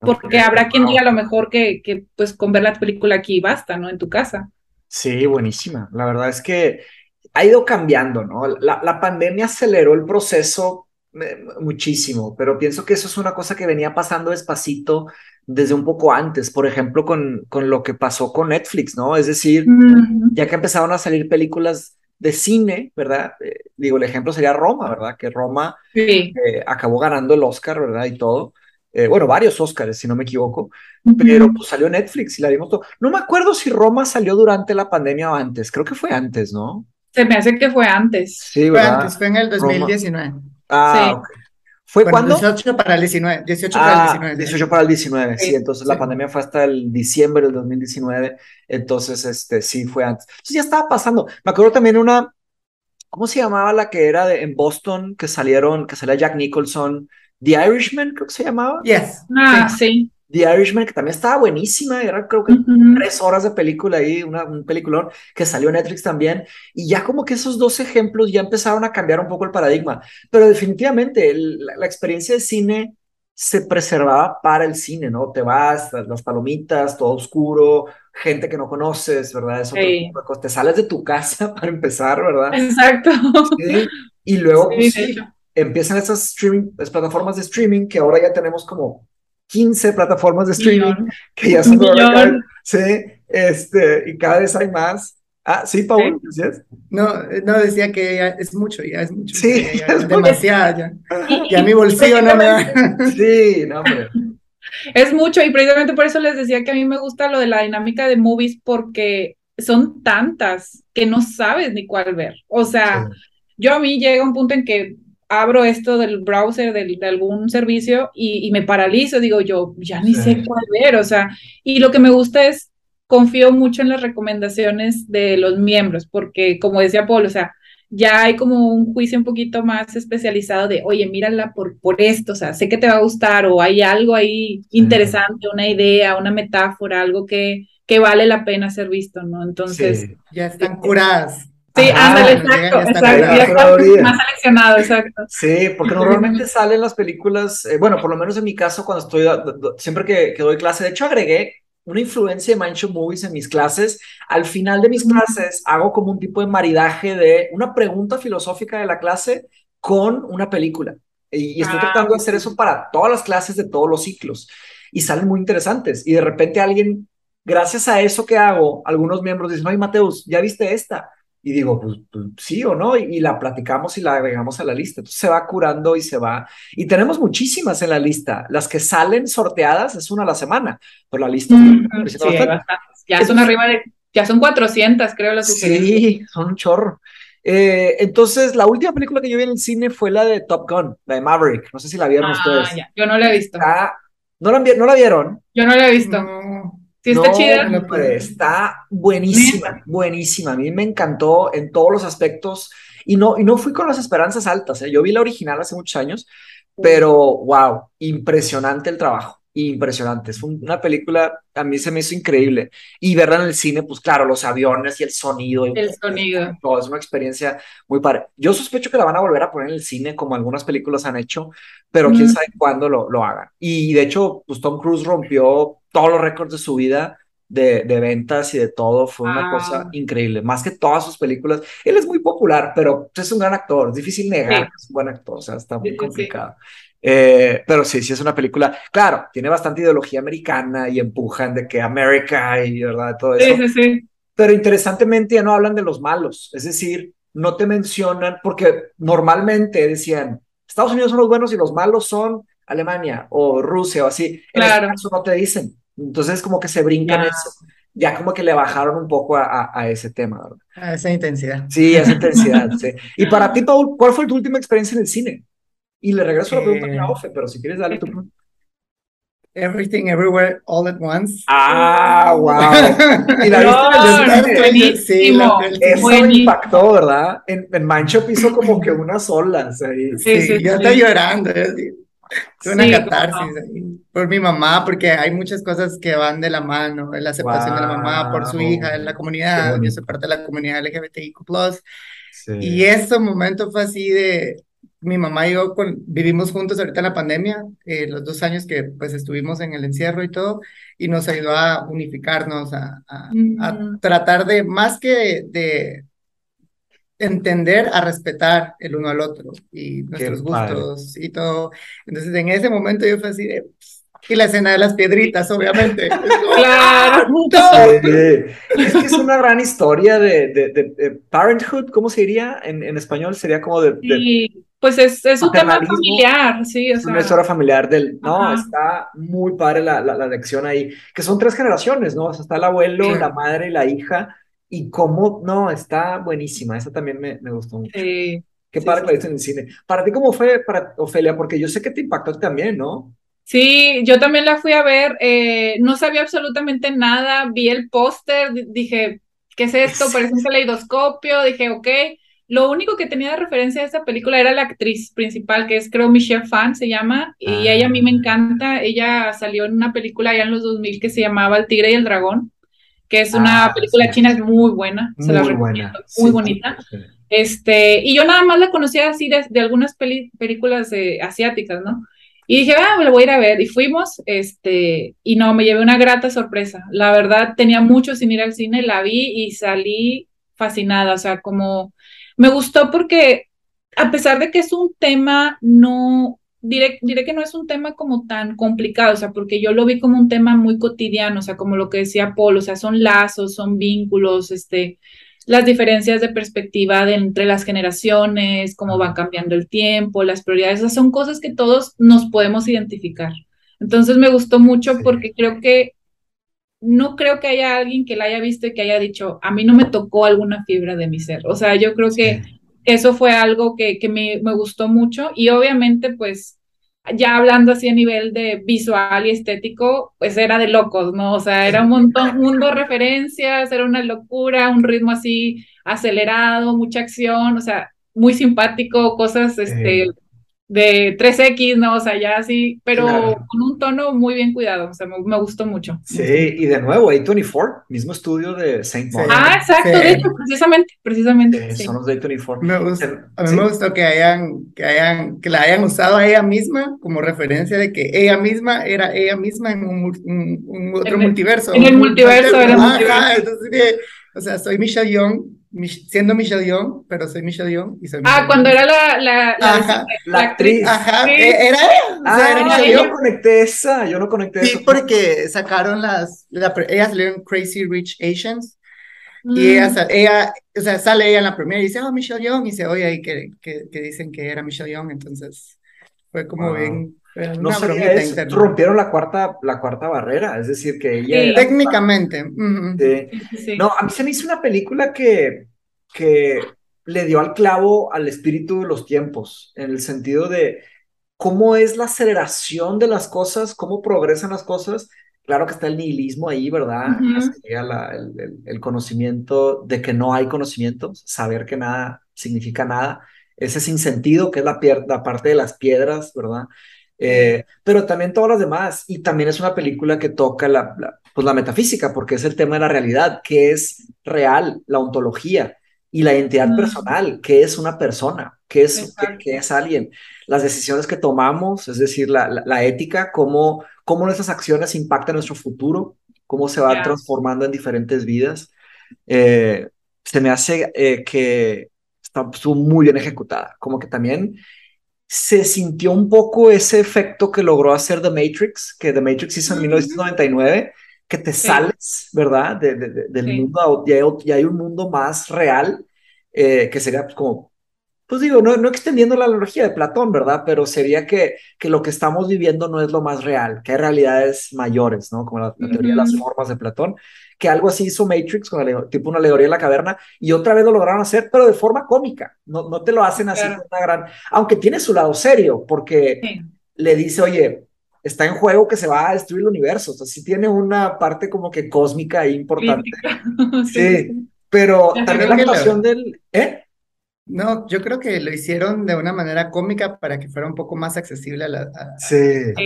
porque habrá quien diga a lo mejor que, que pues con ver la película aquí basta, ¿no? En tu casa. Sí, buenísima. La verdad es que ha ido cambiando, ¿no? La, la pandemia aceleró el proceso eh, muchísimo, pero pienso que eso es una cosa que venía pasando despacito desde un poco antes, por ejemplo, con, con lo que pasó con Netflix, ¿no? Es decir, ya que empezaron a salir películas de cine, ¿verdad? Eh, digo, el ejemplo sería Roma, ¿verdad? Que Roma eh, acabó ganando el Oscar, ¿verdad? Y todo. bueno, varios Oscars, si no me equivoco, pero pues salió Netflix y la vimos todo. No me acuerdo si Roma salió durante la pandemia o antes, creo que fue antes, ¿no? Se me hace que fue antes. Sí, Fue antes, fue en el 2019. Ah, sí. ¿Fue cuándo? 18 para el 19. 18 para el 19. 18 para el 19, sí. entonces la pandemia fue hasta el diciembre del 2019. Entonces, este, sí, fue antes. Entonces ya estaba pasando. Me acuerdo también una, ¿cómo se llamaba la que era de, en Boston que salieron, que salía Jack Nicholson? The Irishman, creo que se llamaba. Yes. Ah, sí. The Irishman, que también estaba buenísima, era creo que tres horas de película ahí, una, un peliculón que salió en Netflix también, y ya como que esos dos ejemplos ya empezaron a cambiar un poco el paradigma, pero definitivamente la, experiencia de cine se preservaba para el cine, ¿no? Te vas, las palomitas, todo oscuro, gente que no conoces, ¿verdad? Eso te sales de tu casa para empezar, ¿verdad? Exacto. Y luego pues, empiezan esas streaming, las plataformas de streaming que ahora ya tenemos como 15 plataformas de streaming que ya son sí, este, y cada vez hay más. Ah, sí, Paul, ¿decías? No, no, decía que es mucho, ya es mucho. Sí, ya, es demasiado, ya. Ya mi bolsillo no me da. Sí, no, hombre. Es mucho, y precisamente por eso les decía que a mí me gusta lo de la dinámica de movies, porque son tantas que no sabes ni cuál ver. O sea, yo a mí llega un punto en que abro esto del browser de algún servicio y, me paralizo, digo yo, ya ni sé cuál ver, o sea, y lo que me gusta es, confío mucho en las recomendaciones de los miembros, porque como decía Paul, o sea, ya hay como un juicio un poquito más especializado de, oye, mírala por, por esto, o sea, sé que te va a gustar o hay algo ahí interesante, una idea, una metáfora, algo que, que vale la pena ser visto, ¿no? Entonces... Ya están curadas. Sí, ándale, exacto, exacto. más seleccionado, exacto. Sí, porque normalmente salen las películas, eh, bueno, por lo menos en mi caso, cuando estoy, siempre que, que, doy clase, de hecho agregué una influencia de Mancho Movies en mis clases. Al final de mis clases hago como un tipo de maridaje de una pregunta filosófica de la clase con una película. Y, estoy ah, tratando de hacer eso para todas las clases de todos los ciclos. Y salen muy interesantes. Y de repente alguien, gracias a eso que hago, algunos miembros dicen, ay, Mateus, ¿ya viste esta? Y digo, pues, pues sí o no, y, la platicamos y la agregamos a la lista. Entonces se va curando y se va. Y tenemos muchísimas en la lista. Las que salen sorteadas es una a la semana, pero la lista... sí, ya son arriba de, ya son 400, creo, las Sí, son un chorro. Eh, entonces, la última película que yo vi en el cine fue la de Top Gun, la de Maverick. No sé si la vieron ah, ustedes. Ya. Yo no la he visto. ¿no, la, ¿No la vieron? Yo no la he visto. Sí, está chida. está buenísima, buenísima. A mí me encantó en todos los aspectos. Y no, y no fui con las esperanzas altas. ¿eh? Yo vi la original hace muchos años, pero wow, impresionante el trabajo impresionante. Es una película, a mí se me hizo increíble. Y verla en el cine, pues claro, los aviones y el sonido. el sonido. Todo, es una experiencia muy padre. Yo sospecho que la van a volver a poner en el cine, como algunas películas han hecho, pero quién sabe cuándo lo, lo hagan. Y de hecho, pues Tom Cruise rompió todos los récords de su vida. De, de, ventas y de todo, fue una cosa increíble, más que todas sus películas. Él es muy popular, pero es un gran actor, es difícil negar que es un buen actor, o sea, está muy complicado. Eh, pero sí, sí es una película, claro, tiene bastante ideología americana y empujan de que América y verdad, todo eso. Sí, sí, sí. Pero interesantemente ya no hablan de los malos, es decir, no te mencionan, porque normalmente decían, Estados Unidos son los buenos y los malos son Alemania o Rusia o así. En claro. no te dicen. Entonces como que se brincan eso. Ya como que le bajaron un poco a, a, ese tema. ¿verdad? A esa intensidad. Sí, a esa intensidad. sí. Y para ti, Paul, ¿cuál fue tu última experiencia en el cine? Y le regreso la pregunta a eh, Ofe, pero si quieres darle tu pregunta. Everything Everywhere All at Once. Ah, wow. Y la viste buenísimo. Sí, Eso impactó, ¿verdad? En, en Manshop hizo como que unas olas ahí. Sí, sí, yo estoy llorando. Fue una catarsis ahí, por mi mamá, porque hay muchas cosas que van de la mano, la aceptación de la mamá por su hija en la comunidad, yo soy parte de la comunidad LGBTIQ+. Sí. Y ese momento fue así de, mi mamá y yo vivimos juntos ahorita en la pandemia, eh, los dos años que pues estuvimos en el encierro y todo, y nos ayudó a unificarnos, a, a, mm. tratar de, más que de, entender, a respetar el uno al otro y nuestros gustos y todo. Entonces en ese momento yo fue así de... Y la escena de las piedritas, obviamente. claro. Es que es una gran historia de, de, parenthood, ¿cómo se diría? En, en español sería como de, pues es, es un tema familiar, sí. es una historia familiar del, no, está muy padre la, la, lección ahí, que son tres generaciones, ¿no? O sea, está el abuelo, la madre y la hija, y cómo, no, está buenísima, esa también me, me gustó mucho. Sí. Qué padre que viste en el cine. Para ti, ¿cómo fue, para Ofelia? Porque yo sé que te impactó también, ¿no? Sí, yo también la fui a ver, eh, no sabía absolutamente nada, vi el póster, dije, ¿qué es esto? Parece un caleidoscopio, dije, ok, lo único que tenía de referencia de esa película era la actriz principal, que es creo Michelle Fan, se llama, y ah. ella a mí me encanta. Ella salió en una película allá en los 2000 que se llamaba El Tigre y el Dragón, que es una ah, película china, es muy buena, se la recomiendo, muy bonita. Este, y yo nada más la conocía así de, algunas películas asiáticas, ¿no? Y dije, ah, me la voy a ir a ver. Y fuimos, este, y no, me llevé una grata sorpresa. La verdad, tenía mucho sin ir al cine, la vi y salí fascinada, o sea, como me gustó porque a pesar de que es un tema, no, diré, diré que no es un tema como tan complicado, o sea, porque yo lo vi como un tema muy cotidiano, o sea, como lo que decía Paul, o sea, son lazos, son vínculos, este, las diferencias de perspectiva de entre las generaciones, cómo va cambiando el tiempo, las prioridades, esas son cosas que todos nos podemos identificar. Entonces me gustó mucho porque creo que no creo que haya alguien que la haya visto y que haya dicho, a mí no me tocó alguna fibra de mi ser. O sea, yo creo que eso fue algo que, que me, me, gustó mucho y obviamente pues ya hablando así a nivel de visual y estético, pues era de locos, ¿no? O sea, era un montón, mundo de referencias, era una locura, un ritmo así acelerado, mucha acción, o sea, muy simpático, cosas, este, de 3X, ¿no? O sea, ya así, pero con un tono muy bien cuidado, o sea, me, gustó mucho. Sí, y de nuevo, A24, mismo estudio de Saint Paul. Ah, exacto, de hecho, precisamente, precisamente. Son los de A24. Me gusta, a mí me gustó que hayan, que hayan, que la hayan usado a ella misma como referencia de que ella misma era ella misma en un, un, otro multiverso. En el multiverso, era multiverso. Entonces, o sea, soy Michelle Young, siendo Michelle Young, pero soy Michelle Young y soy Ah, cuando era la, la, la, la actriz. Ajá, e-, era ella. Ah, era yo no conecté esa, yo no conecté sí, porque sacaron las, ella salió en Crazy Rich Asians Y ella, mm. ella, o sea, sale ella en la primera y dice, oh, Michelle Young, y se oye ahí que, que, que dicen que era Michelle Young, entonces fue como bien... No sé, rompieron la cuarta, la cuarta barrera, es decir, que ella... Técnicamente. No, a mí se me hizo una película que, que le dio al clavo al espíritu de los tiempos, en el sentido de cómo es la aceleración de las cosas, cómo progresan las cosas, claro que está el nihilismo ahí, ¿verdad? el, conocimiento de que no hay conocimiento, saber que nada significa nada, ese sinsentido que es la, la parte de las piedras, ¿verdad? Eh, pero también todas las demás, y también es una película que toca la, pues la metafísica, porque es el tema de la realidad, que es real, la ontología y la identidad personal, que es una persona, que es, que, es alguien, las decisiones que tomamos, es decir, la, la ética, cómo cómo nuestras acciones impactan nuestro futuro, cómo se va transformando en diferentes vidas. Eh, se me hace eh, que estuvo muy bien ejecutada, como que también se sintió un poco ese efecto que logró hacer The Matrix, que The Matrix hizo en 1999, que te sales, ¿verdad? De, del mundo, y hay, un mundo más real, eh, que sería pues, como pues digo, no, no extendiendo la analogía de Platón, ¿verdad? Pero sería que, que lo que estamos viviendo no es lo más real, que hay realidades mayores, ¿no? Como la, teoría de las formas de Platón, que algo así hizo Matrix, con la, tipo una alegoría de la caverna, y otra vez lo lograron hacer, pero de forma cómica, no, no te lo hacen así con una gran, aunque tiene su lado serio, porque le dice, oye, está en juego que se va a destruir el universo, o sea, sí tiene una parte como que cósmica e importante. sí, pero también la actuación del... ¿Eh? No, yo creo que lo hicieron de una manera cómica para que fuera un poco más accesible a, la,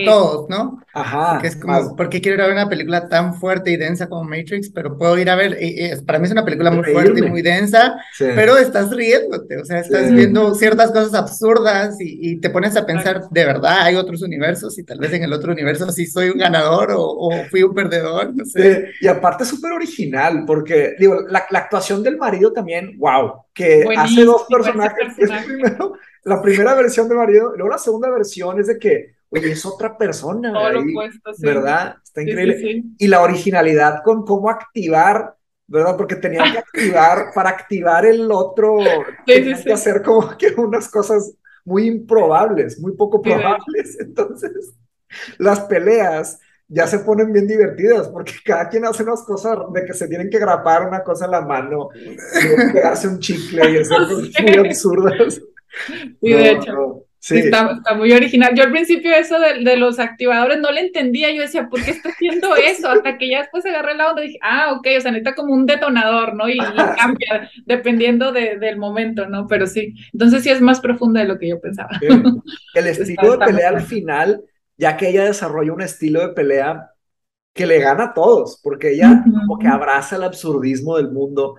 todos, ¿no? Ajá. Porque es como, ¿por qué quiero ir a ver una película tan fuerte y densa como Matrix? Pero puedo ir a ver, para mí es una película muy fuerte y muy densa, pero estás riéndote, o sea, estás viendo ciertas cosas absurdas y, te pones a pensar, de verdad, hay otros universos y tal vez en el otro universo sí soy un ganador o, fui un perdedor, no sé. y aparte súper original, porque, digo, la, la actuación del marido también, wow que hace dos personajes. primero, la primera versión de marido, luego la segunda versión es de que, oye, es otra persona. ¿Verdad? Está increíble. y la originalidad con cómo activar, ¿verdad? Porque tenían que activar, para activar el otro, tenían que hacer como que unas cosas muy improbables, muy poco probables. Entonces, las peleas ya se ponen bien divertidas, porque cada quien hace unas cosas de que se tienen que grapar una cosa en la mano, y pegarse un chicle y hacer cosas muy absurdas. Sí, de hecho. Sí. Está, está, muy original. Yo al principio eso de, de, los activadores no le entendía. Yo decía, ¿por qué está haciendo eso? Hasta que ya después agarré la onda y dije, ah, ok, o sea, necesita como un detonador, ¿no? Y, cambia dependiendo de, del momento, ¿no? Pero sí, entonces sí es más profunda de lo que yo pensaba. El estilo de pelea al final ya que ella desarrolla un estilo de pelea que le gana a todos, porque ella como que abraza el absurdismo del mundo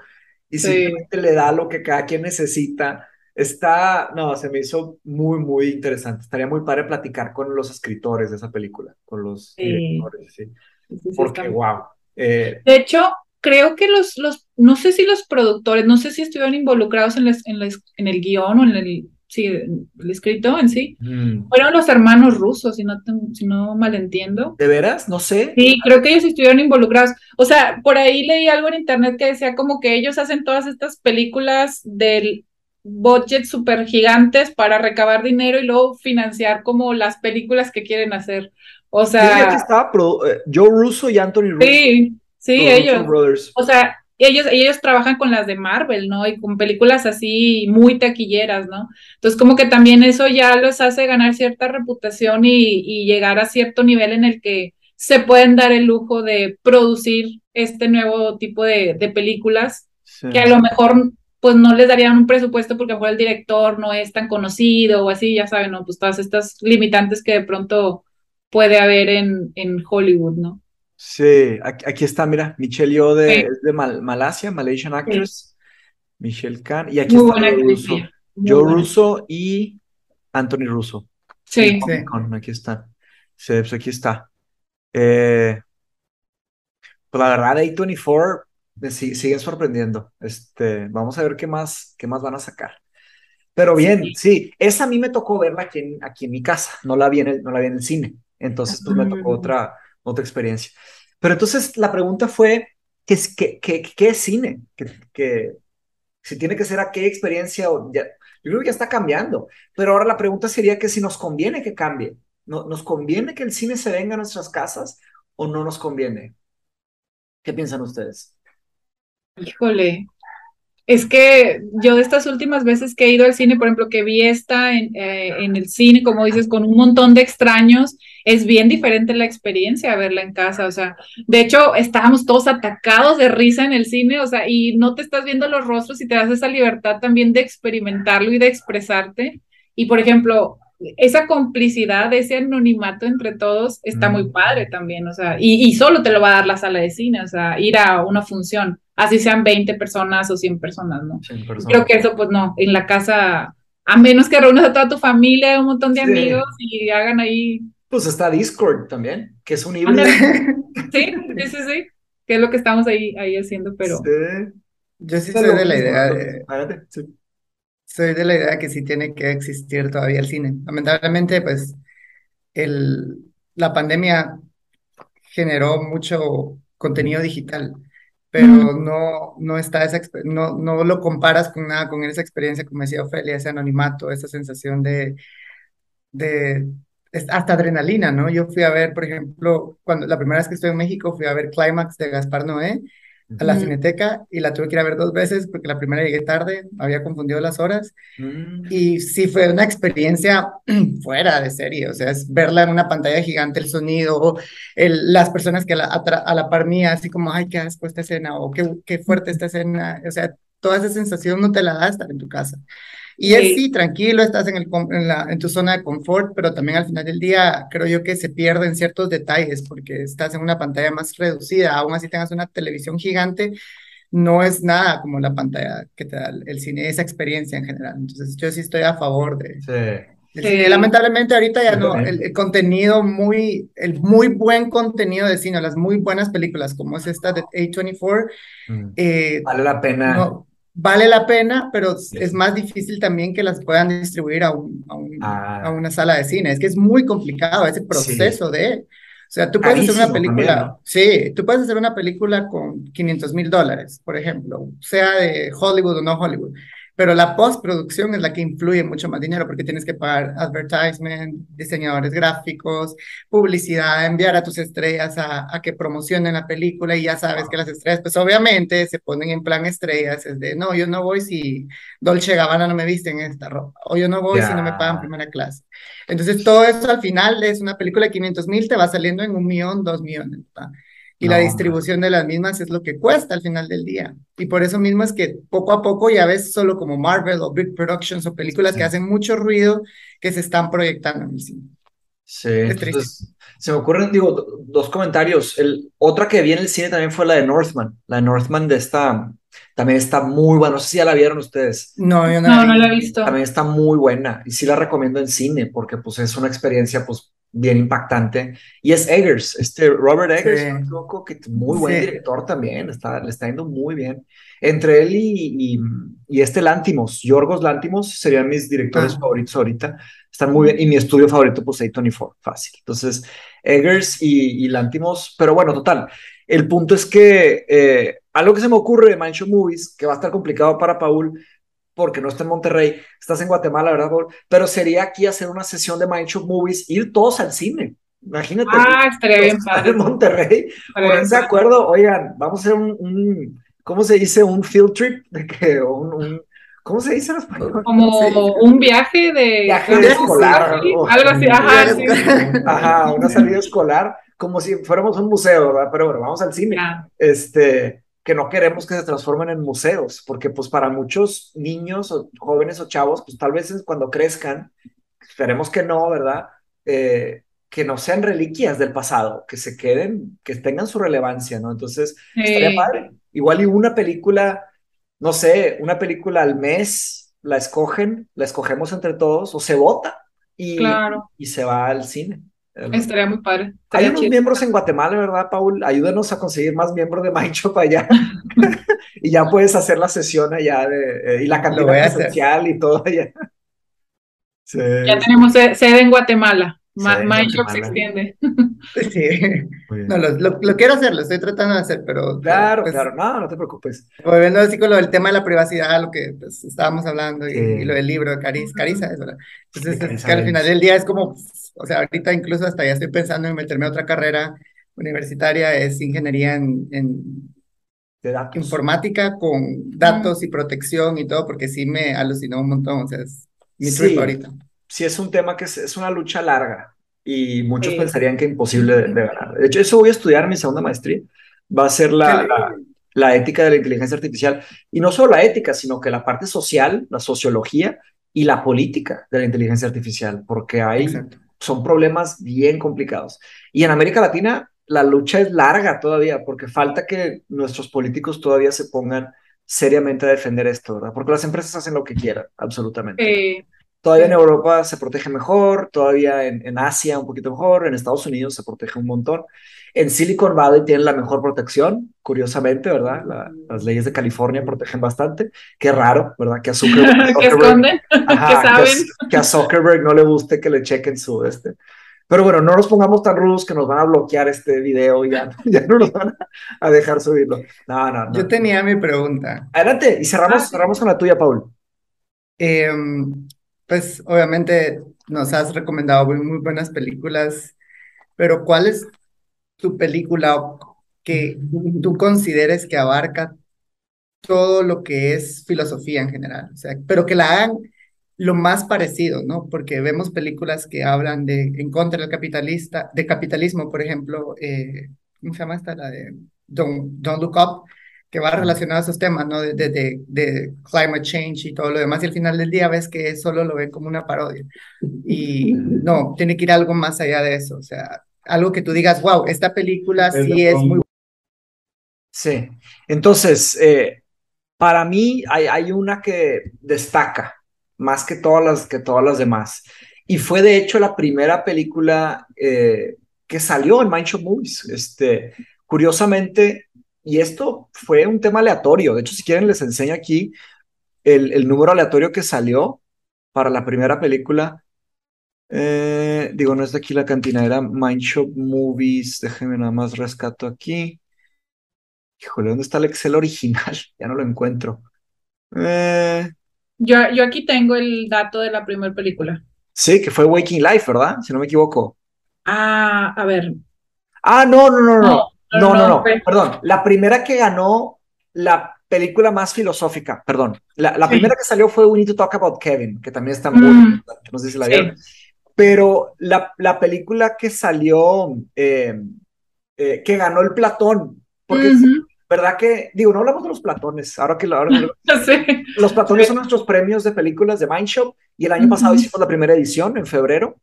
y simplemente le da lo que cada quien necesita. Está, no, se me hizo muy, muy interesante. Estaría muy padre platicar con los escritores de esa película, con los directores, sí. Porque, wow. Eh, de hecho, creo que los, los, no sé si los productores, no sé si estuvieron involucrados en, en, en el guion o en el sí, el escrito en sí, mm. fueron los hermanos rusos, si no, si no malentiendo. ¿De veras? No sé. Sí, creo que ellos estuvieron involucrados. O sea, por ahí leí algo en internet que decía como que ellos hacen todas estas películas del budget super gigantes para recabar dinero y luego financiar como las películas que quieren hacer. O sea... Sí, aquí estaba eh, Joe Russo y Anthony Russo. Sí, sí, ellos. O sea, ellos, ellos trabajan con las de Marvel, ¿no? Y con películas así muy taquilleras, ¿no? Entonces, como que también eso ya los hace ganar cierta reputación y, llegar a cierto nivel en el que se pueden dar el lujo de producir este nuevo tipo de, películas que a lo mejor pues no les darían un presupuesto porque a el director no es tan conocido o así, ya saben, ¿no? Pues todas estas limitantes que de pronto puede haber en, en Hollywood, ¿no? Sí, aquí, está, mira, Michelle Yeoh de, de Malasia, Malaysian Actress, Michelle Khan, y aquí está Russo, Joe Russo y Anthony Russo. Sí. aquí están. Sí, pues aquí está. Eh, pues la verdad, A24 me siguen sorprendiendo. Este, vamos a ver qué más, qué más van a sacar. Pero bien, sí. esa a mí me tocó verla aquí en, aquí en mi casa, no la vi en el, no la vi en el cine. Entonces, pues me tocó otra, otra experiencia. Pero entonces la pregunta fue, ¿qué es, qué, qué, qué cine? ¿Qué, si tiene que ser a qué experiencia, o ya, yo creo que ya está cambiando, pero ahora la pregunta sería que si nos conviene que cambie, ¿No, ¿nos conviene que el cine se venga a nuestras casas o no nos conviene? ¿Qué piensan ustedes? Híjole, es que yo de estas últimas veces que he ido al cine, por ejemplo, que vi esta en, eh, en, el cine, como dices, con un montón de extraños, es bien diferente la experiencia verla en casa. O sea, de hecho, estábamos todos atacados de risa en el cine, o sea, y no te estás viendo los rostros y te das esa libertad también de experimentarlo y de expresarte. Y, por ejemplo, esa complicidad, ese anonimato entre todos está muy padre también, o sea, y, y solo te lo va a dar la sala de cine, o sea, ir a una función así sean 20 personas o 100 personas, ¿no? Creo que eso, pues no, en la casa, a menos que reúnas a toda tu familia, un montón de amigos y hagan ahí. Pues está Discord también, que es un híbrido. Sí, sí, sí, sí, que es lo que estamos ahí, ahí haciendo, pero. Yo sí soy de la idea de. Soy de la idea que sí tiene que existir todavía el cine. Lamentablemente, pues, el, la pandemia generó mucho contenido digital pero no, no está esa, no, no lo comparas con nada, con esa experiencia, como decía Ofelia, ese anonimato, esa sensación de, de hasta adrenalina, ¿no? Yo fui a ver, por ejemplo, cuando la primera vez que estuve en México, fui a ver Climax de Gaspar Noé, a la Cineteca y la tuve que ir a ver dos veces porque la primera llegué tarde, había confundido las horas mm. y sí fue una experiencia fuera de serie, o sea, es verla en una pantalla gigante, el sonido, el, las personas que a la, a la par mía, así como, ay, qué asco esta escena o qué, qué fuerte esta escena, o sea, toda esa sensación no te la da estar en tu casa. Y es sí, tranquilo, estás en, el, en, la, en tu zona de confort, pero también al final del día creo yo que se pierden ciertos detalles porque estás en una pantalla más reducida, aún así tengas una televisión gigante, no es nada como la pantalla que te da el, cine, esa experiencia en general. Entonces yo sí estoy a favor de... Sí. Lamentablemente ahorita ya no, el, contenido muy, el muy buen contenido de cine, las muy buenas películas como es esta de A24, mm. eh, vale la pena vale la pena, pero es más difícil también que las puedan distribuir a, un, a, un, a, ah. una sala de cine. Es que es muy complicado ese proceso de... O sea, tú puedes hacer una película, sí, tú puedes hacer una película con 500 mil dólares, por ejemplo, sea de Hollywood o no Hollywood, pero la postproducción es la que influye mucho más dinero porque tienes que pagar advertisement, diseñadores gráficos, publicidad, enviar a tus estrellas a, a, que promocionen la película y ya sabes que las estrellas, pues obviamente se ponen en plan estrellas, es de, no, yo no voy si Dolce Gabbana no me viste en esta ropa, o yo no voy si no me pagan primera clase. Entonces todo eso al final es una película de 500 mil, te va saliendo en un millón, dos millones. Y la distribución de las mismas es lo que cuesta al final del día. Y por eso mismo es que poco a poco ya ves solo como Marvel o Big Productions o películas que hacen mucho ruido que se están proyectando en el cine. Sí, entonces, se me ocurren, digo, dos comentarios. El, otra que vi en el cine también fue la de Northman. La de Northman de esta, también está muy buena. No sé si ya la vieron ustedes. No, yo no, no, no la he visto. También está muy buena y sí la recomiendo en cine porque pues es una experiencia pues bien impactante. Y es Eggers, este Robert Eggers, loco, que muy buen director también, está, le está yendo muy bien. Entre él y, y, este Lantimos, Yorgos Lantimos, serían mis directores ah. favoritos ahorita. Están muy bien. Y mi estudio favorito, pues A24, fácil. Entonces, Eggers y, y Lantimos, pero bueno, total. El punto es que eh, algo que se me ocurre de Mansion Movies, que va a estar complicado para Paul, porque no está en Monterrey, estás en Guatemala, ¿verdad? Pero sería aquí hacer una sesión de Mindshop Movies, ir todos al cine. Imagínate. Ah, estaría bien padre. En Monterrey, de acuerdo, oigan, vamos a hacer un, ¿cómo se dice? Un field trip, de que un, ¿cómo se dice en español? Como un viaje de... Viaje escolar. algo así, ajá, sí. Ajá, una salida escolar, como si fuéramos un museo, ¿verdad? Pero bueno, vamos al cine. Este, que no queremos que se transformen en museos, porque pues para muchos niños o jóvenes o chavos, pues tal vez cuando crezcan, esperemos que no, ¿verdad? Eh, que no sean reliquias del pasado, que se queden, que tengan su relevancia, ¿no? Entonces, estaría padre. Igual y una película, no sé, una película al mes, la escogen, la escogemos entre todos, o se vota y, y se va al cine. Estaría muy padre. Hay unos miembros en Guatemala, ¿verdad, Paul? Ayúdenos a conseguir más miembros de Mindshop allá. y ya puedes hacer la sesión allá de, eh, y la cantina presencial y todo allá. Ya tenemos sede en Guatemala. Mindshop se extiende. Sí. No, lo, lo, quiero hacer, lo estoy tratando de hacer, pero. Claro, pues, claro, no, no te preocupes. Volviendo así con lo del tema de la privacidad, lo que pues, estábamos hablando, y, lo del libro de Caris, Carisa, es verdad. Entonces, es que al final del día es como, o sea, ahorita incluso hasta ya estoy pensando en meterme a otra carrera universitaria, es ingeniería en, en informática con datos y protección y todo, porque sí me alucinó un montón, o sea, es mi sí. ahorita sí es un tema que es, una lucha larga y muchos pensarían que imposible de, ganar. De hecho, eso voy a estudiar en mi segunda maestría. Va a ser la, la, ética de la inteligencia artificial. Y no solo la ética, sino que la parte social, la sociología y la política de la inteligencia artificial, porque hay, son problemas bien complicados. Y en América Latina la lucha es larga todavía, porque falta que nuestros políticos todavía se pongan seriamente a defender esto, ¿verdad? Porque las empresas hacen lo que quieran, absolutamente. Todavía en Europa se protege mejor, todavía en, Asia un poquito mejor, en Estados Unidos se protege un montón. En Silicon Valley tienen la mejor protección, curiosamente, ¿verdad? las leyes de California protegen bastante. Qué raro, ¿verdad? Que a Zuckerberg, ¿Que esconden? Que, a Zuckerberg no le guste que le chequen su este. Pero bueno, no nos pongamos tan rudos que nos van a bloquear este video y ya, ya no nos van a dejar subirlo. No, no, no. Yo tenía mi pregunta. Adelante, y cerramos, ah, cerramos con la tuya, Paul. Eh, pues obviamente nos has recomendado muy, buenas películas, pero ¿cuál es tu película que tú consideres que abarca todo lo que es filosofía en general? O sea, pero que la hagan lo más parecido, ¿no? Porque vemos películas que hablan de en contra del capitalista, de capitalismo, por ejemplo, eh, ¿cómo se llama esta? La de Don't, Don't Look Up, que va relacionado a esos temas, ¿no? De, de, de, climate change y todo lo demás, y al final del día ves que solo lo ven como una parodia. Y no, tiene que ir algo más allá de eso, o sea, algo que tú digas, wow, esta película sí es muy... Sí, entonces, eh, para mí hay, hay una que destaca más que todas las, que todas las demás, y fue de hecho la primera película eh, que salió en Mindshot Movies. Este, curiosamente, y esto fue un tema aleatorio. De hecho, si quieren, les enseño aquí el, el número aleatorio que salió para la primera película. Eh, digo, no es de aquí la cantina, era Mindshop Movies. Déjenme nada más rescato aquí. Híjole, ¿dónde está el Excel original? Ya no lo encuentro. Eh, yo, yo aquí tengo el dato de la primera película. Sí, que fue Waking Life, ¿verdad? Si no me equivoco. Ah, a ver. Ah, no, no, no, no. No, no, no, perdón. La primera que ganó la película más filosófica, perdón. La, primera que salió fue We Need to Talk About Kevin, que también está muy, mm. no sé si la vieron. Pero la, la, película que salió, eh, eh, que ganó el Platón, porque ¿verdad que, digo, no hablamos de los platones, ahora que, ahora los platones son nuestros premios de películas de Mindshop y el año pasado hicimos la primera edición en febrero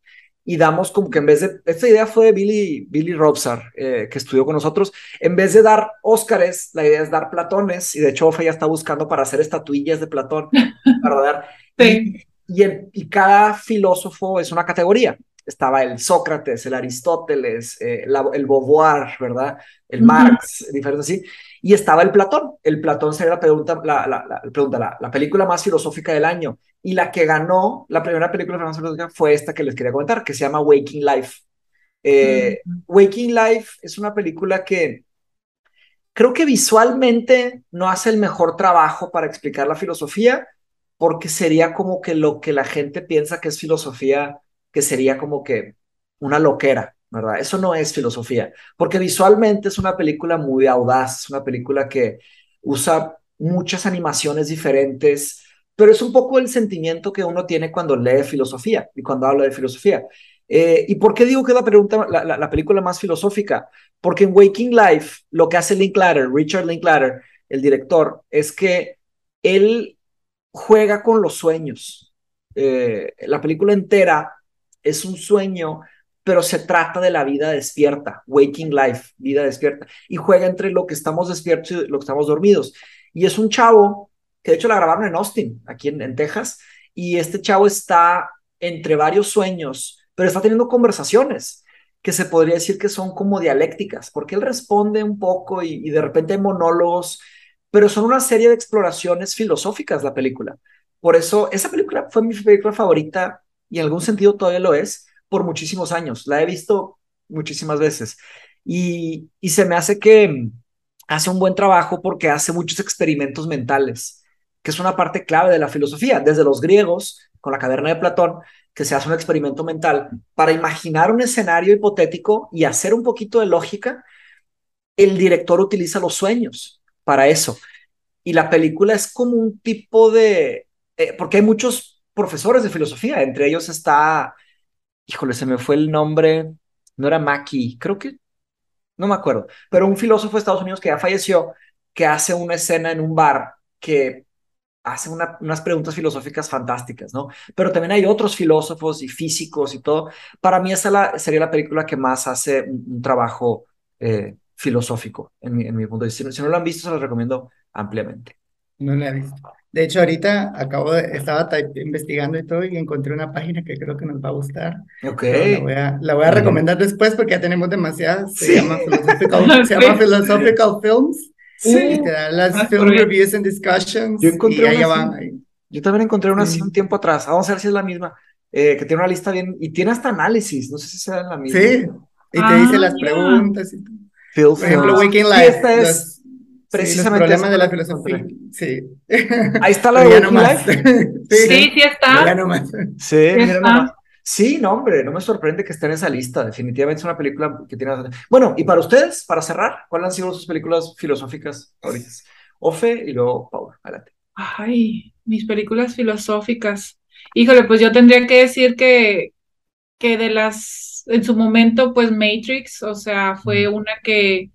y damos como que en vez de, esta idea fue de Billy, Billy Robsar, eh, que estudió con nosotros, en vez de dar Óscares, la idea es dar Platones, y de hecho Ofe ya está buscando para hacer estatuillas de Platón, para dar. Y, y, cada filósofo es una categoría. Estaba el Sócrates, el Aristóteles, eh, el Beauvoir, ¿verdad? El Marx, diferentes así y estaba el Platón. El Platón sería la pregunta, la, la, pregunta, la, película más filosófica del año. Y la que ganó la primera película filosófica fue esta que les quería comentar, que se llama Waking Life. Eh, Waking Life es una película que creo que visualmente no hace el mejor trabajo para explicar la filosofía, porque sería como que lo que la gente piensa que es filosofía, que sería como que una loquera, ¿verdad? Eso no es filosofía, porque visualmente es una película muy audaz, es una película que usa muchas animaciones diferentes, pero es un poco el sentimiento que uno tiene cuando lee filosofía y cuando habla de filosofía. Eh, ¿Y por qué digo que la, pregunta, la, película más filosófica? Porque en Waking Life lo que hace Linklater, Richard Linklater, el director, es que él juega con los sueños. Eh, la película entera es un sueño pero se trata de la vida despierta, waking life, vida despierta, y juega entre lo que estamos despiertos y lo que estamos dormidos. Y es un chavo, que de hecho la grabaron en Austin, aquí en, Texas, y este chavo está entre varios sueños, pero está teniendo conversaciones que se podría decir que son como dialécticas, porque él responde un poco y, de repente hay monólogos, pero son una serie de exploraciones filosóficas la película. Por eso, esa película fue mi película favorita y en algún sentido todavía lo es, por muchísimos años, la he visto muchísimas veces. Y, y se me hace que hace un buen trabajo porque hace muchos experimentos mentales, que es una parte clave de la filosofía, desde los griegos, con la caverna de Platón, que se hace un experimento mental para imaginar un escenario hipotético y hacer un poquito de lógica, el director utiliza los sueños para eso. Y la película es como un tipo de, eh, porque hay muchos profesores de filosofía, entre ellos está, híjole, se me fue el nombre, no era Mackie, creo que, no me acuerdo, pero un filósofo de Estados Unidos que ya falleció, que hace una escena en un bar que hace unas preguntas filosóficas fantásticas, ¿no? Pero también hay otros filósofos y físicos y todo. Para mí esa sería la película que más hace un, trabajo eh, filosófico en mi, en mi punto de vista. Si no lo han visto, se los recomiendo ampliamente. No la he visto. De hecho, ahorita acabo de, estaba investigando y todo y encontré una página que creo que nos va a gustar. Ok. La voy, a, la voy a, recomendar después porque ya tenemos demasiadas. Se, llama, Philosophical, se llama Philosophical Films. Sí. Y te da las film reviews and discussions. Yo encontré y una van Yo también encontré una así un tiempo atrás. Vamos a ver si es la misma. Eh, que tiene una lista bien y tiene hasta análisis. No sé si sea la misma. Sí. Y te dice las preguntas. Y... Por ejemplo, Waking Life. esta es precisamente sí, el de la filosofía. Sí. Ahí está la de Waking Life. sí, sí, sí está. Ya nomás. Sí, mira nomás. Sí, no, hombre, no me sorprende que esté en esa lista. Definitivamente es una película que tiene. Bueno, y para ustedes, para cerrar, ¿cuáles han sido sus películas filosóficas favoritas? Ofe y luego Paula, adelante. Ay, mis películas filosóficas. Híjole, pues yo tendría que decir que, que de las, en su momento, pues Matrix, o sea, fue una que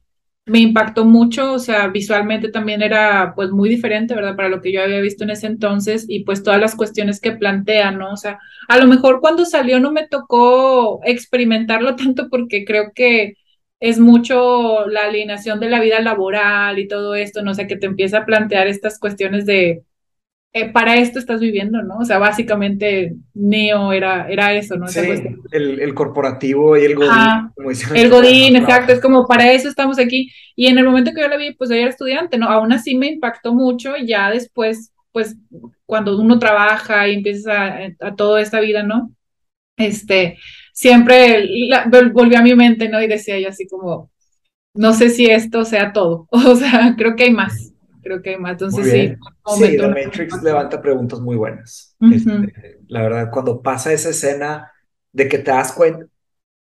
me impactó mucho, o sea, visualmente también era pues muy diferente, ¿verdad? Para lo que yo había visto en ese entonces y pues todas las cuestiones que plantea, ¿no? O sea, a lo mejor cuando salió no me tocó experimentarlo tanto porque creo que es mucho la alineación de la vida laboral y todo esto, no o sé, sea, que te empieza a plantear estas cuestiones de eh, para esto estás viviendo, ¿no? O sea, básicamente Neo era, era eso, ¿no? Sí, el, el, corporativo y el Godín. como el Godín, exacto, es como para eso estamos aquí. Y en el momento que yo la vi, pues yo era estudiante, ¿no? Aún así me impactó mucho, y ya después, pues cuando uno trabaja y empieza a, a toda esta vida, ¿no? Este, siempre volvió a mi mente, ¿no? Y decía yo así como, no sé si esto sea todo, o sea, creo que hay más creo que hay más. Entonces, sí. Sí, la Matrix levanta preguntas muy buenas. Este, la verdad, cuando pasa esa escena de que te das cuenta,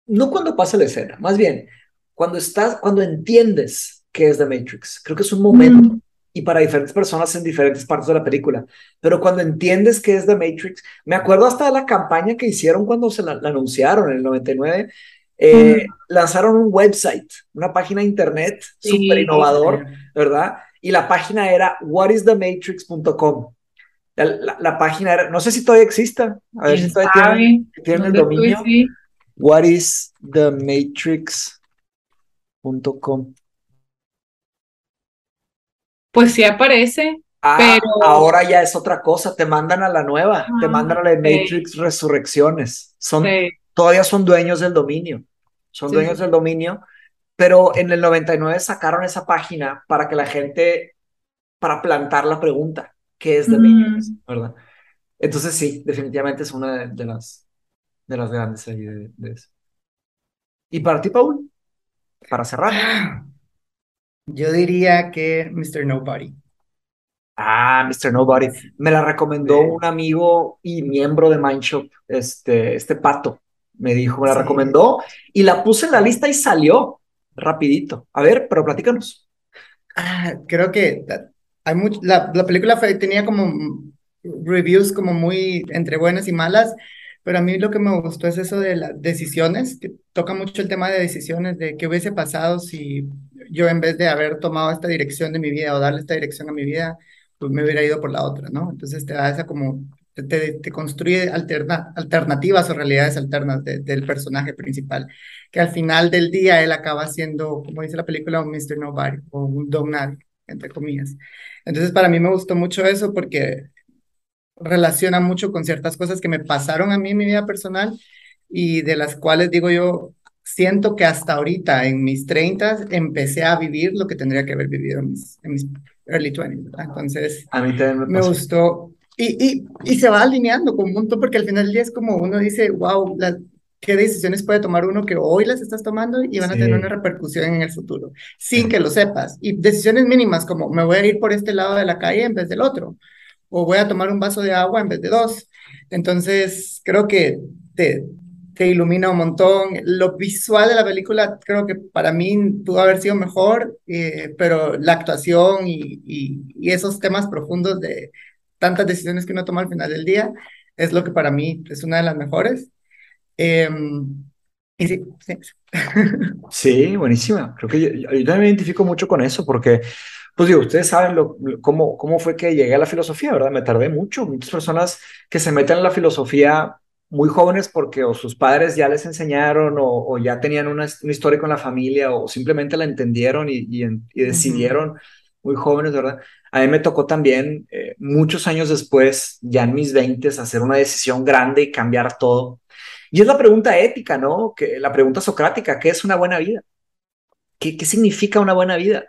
no cuando pasa la escena, más bien, cuando estás, cuando entiendes qué es The Matrix, creo que es un momento. Y para diferentes personas en diferentes partes de la película. Pero cuando entiendes qué es The Matrix, me acuerdo hasta de la campaña que hicieron cuando se la, anunciaron en el 99. Eh, lanzaron un website, una página de internet súper innovador, ¿verdad? Y la página era whatisthematrix.com. La, la, página era, no sé si todavía exista, a ver si todavía tiene, el dominio. Whatisthematrix.com. Pues sí aparece. Ah, pero... ahora ya es otra cosa, te mandan a la nueva, te mandan a la Matrix Resurrecciones. Son, Todavía son dueños del dominio, son dueños del dominio pero en el 99 sacaron esa página para que la gente, para plantar la pregunta, ¿qué es de Matrix? ¿Verdad? Entonces sí, definitivamente es una de, las, de las grandes ahí de, eso. ¿Y para ti, Paul? Para cerrar. Yo diría que Mr. Nobody. Ah, Mr. Nobody. Me la recomendó un amigo y miembro de Mindshop, este, este pato. Me dijo, me la recomendó y la puse en la lista y salió rapidito. A ver, pero platícanos. Ah, creo que hay mucho, la, la película tenía como reviews como muy entre buenas y malas, pero a mí lo que me gustó es eso de las decisiones, que toca mucho el tema de decisiones, de qué hubiese pasado si yo en vez de haber tomado esta dirección de mi vida o darle esta dirección a mi vida, pues me hubiera ido por la otra, ¿no? Entonces te da esa como te, construye alternativas o realidades alternas del personaje principal, que al final del día él acaba siendo, como dice la película, un Mr. Nobody o un Don Nadie, entre comillas. Entonces para mí me gustó mucho eso porque relaciona mucho con ciertas cosas que me pasaron a mí en mi vida personal y de las cuales digo yo, siento que hasta ahorita, en mis 30, empecé a vivir lo que tendría que haber vivido en mis, en mis early 20. Entonces, a mí me, me gustó y, y, y, se va alineando con un montón, porque al final del día es como uno dice, wow, qué decisiones puede tomar uno que hoy las estás tomando y van a tener una repercusión en el futuro, sin que lo sepas. Y decisiones mínimas como me voy a ir por este lado de la calle en vez del otro, o voy a tomar un vaso de agua en vez de dos. Entonces, creo que te, te ilumina un montón. Lo visual de la película creo que para mí pudo haber sido mejor, eh, pero la actuación y, y, esos temas profundos de tantas decisiones que uno toma al final del día es lo que para mí es una de las mejores. Em, y sí, sí. sí, buenísima. Creo que yo, yo, también me identifico mucho con eso porque, pues digo, ustedes saben lo, cómo, cómo fue que llegué a la filosofía, ¿verdad? Me tardé mucho. Muchas personas que se meten en la filosofía muy jóvenes porque o sus padres ya les enseñaron o, ya tenían una, historia con la familia o simplemente la entendieron y, y, decidieron muy jóvenes, ¿verdad? A mí me tocó también eh, muchos años después, ya en mis veintes, hacer una decisión grande y cambiar todo. Y es la pregunta ética, ¿no? Que, la pregunta socrática, ¿qué es una buena vida? ¿Qué, ¿Qué significa una buena vida?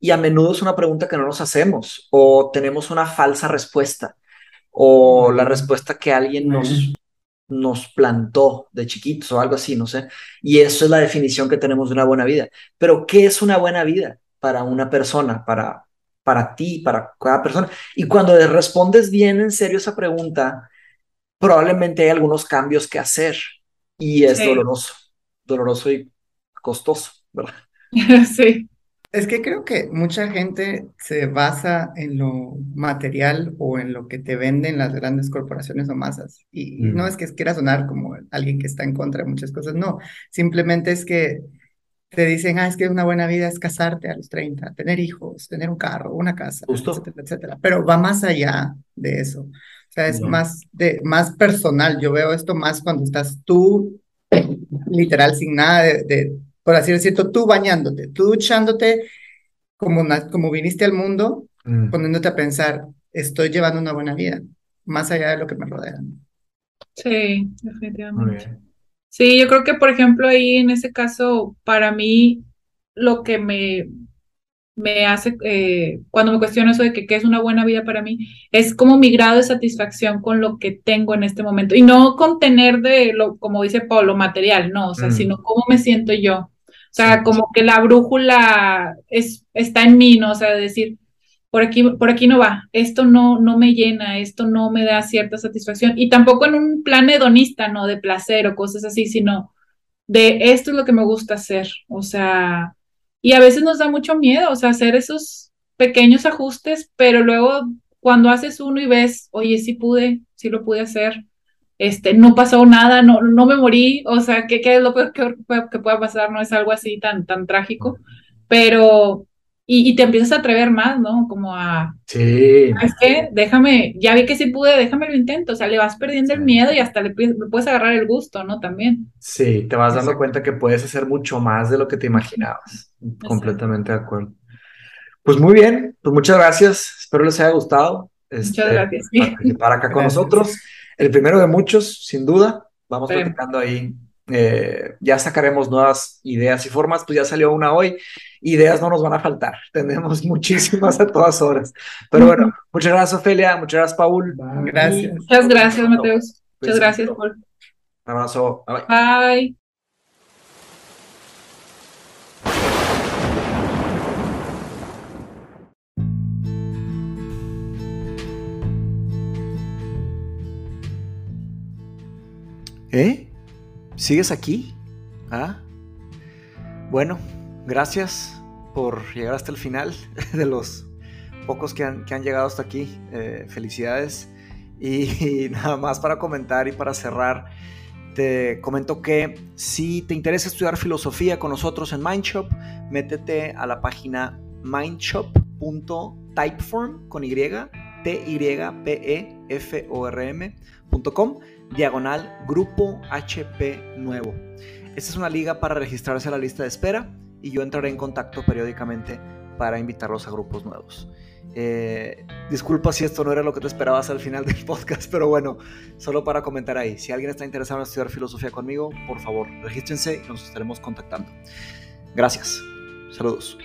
Y a menudo es una pregunta que no nos hacemos o tenemos una falsa respuesta o la respuesta que alguien nos, nos plantó de chiquitos o algo así, no sé. Y eso es la definición que tenemos de una buena vida. Pero, ¿qué es una buena vida para una persona, para, para ti, para cada persona? Y cuando respondes bien en serio esa pregunta, probablemente hay algunos cambios que hacer y es doloroso, doloroso y costoso, ¿verdad? Sí. Es que creo que mucha gente se basa en lo material o en lo que te venden las grandes corporaciones o masas. Y no mm. es que quiera sonar como alguien que está en contra de muchas cosas, no. Simplemente es que te dicen, ah, es que una buena vida es casarte a los 30, tener hijos, tener un carro, una casa, etcétera, etcétera. Pero va más allá de eso. O sea, es más, de, más personal. Yo veo esto más cuando estás tú, literal, sin nada de por así decirlo, tú bañándote, tú duchándote como, como viniste al mundo, mm. poniéndote a pensar, estoy llevando una buena vida, más allá de lo que me rodea. Sí, definitivamente. Sí, yo creo que, por ejemplo, ahí en ese caso, para mí, lo que me, me hace, eh, cuando me cuestiono eso de que qué es una buena vida para mí, es como mi grado de satisfacción con lo que tengo en este momento. Y no con tener de, lo, como dice Pablo, material, no, o sea, mm. sino cómo me siento yo. O sea, como que la brújula es, está en mí, ¿no? O sea, decir, por aquí, por aquí no va, esto no, no me llena, esto no me da cierta satisfacción. Y tampoco en un plan hedonista, ¿no? De placer o cosas así, sino de esto es lo que me gusta hacer. O sea, y a veces nos da mucho miedo, o sea, hacer esos pequeños ajustes, pero luego cuando haces uno y ves, oye, sí pude, sí lo pude hacer, este, no pasó nada, no, no me morí, o sea, ¿qué, es lo que, que, pueda pasar? No es algo así tan, tan trágico, pero, y, y, te empiezas a atrever más, ¿no? Como a, sí. Es que déjame, ya vi que sí pude, déjame lo intento, o sea, le vas perdiendo el miedo y hasta le, puedes agarrar el gusto, ¿no? También. Sí, te vas dando cuenta que puedes hacer mucho más de lo que te imaginabas. Completamente de acuerdo. Pues muy bien, pues muchas gracias, espero les haya gustado. Muchas este, gracias. Para acá con nosotros. El primero de muchos, sin duda. Vamos platicando ahí. Eh, ya sacaremos nuevas ideas y formas. Pues ya salió una hoy. Ideas no nos van a faltar. Tenemos muchísimas a todas horas. Pero bueno, muchas gracias, Ofelia. Muchas gracias, Paul. Gracias. Muchas gracias, Mateus. Muchas gracias, Paul. Un abrazo. Bye. Bye. ¿Eh? ¿Sigues aquí? ¿Ah? Bueno, gracias por llegar hasta el final de los pocos que han, llegado hasta aquí. Eh, felicidades. Y, nada más para comentar y para cerrar, te comento que si te interesa estudiar filosofía con nosotros en Mindshop, métete a la página mindshop.typeform con y p e f o r diagonal Grupo HP Nuevo. Esta es una liga para registrarse a la lista de espera y yo entraré en contacto periódicamente para invitarlos a grupos nuevos. Eh, disculpa si esto no era lo que te esperabas al final del podcast, pero bueno, solo para comentar ahí, si alguien está interesado en estudiar filosofía conmigo, por favor, regístrense y nos estaremos contactando. Gracias. Saludos.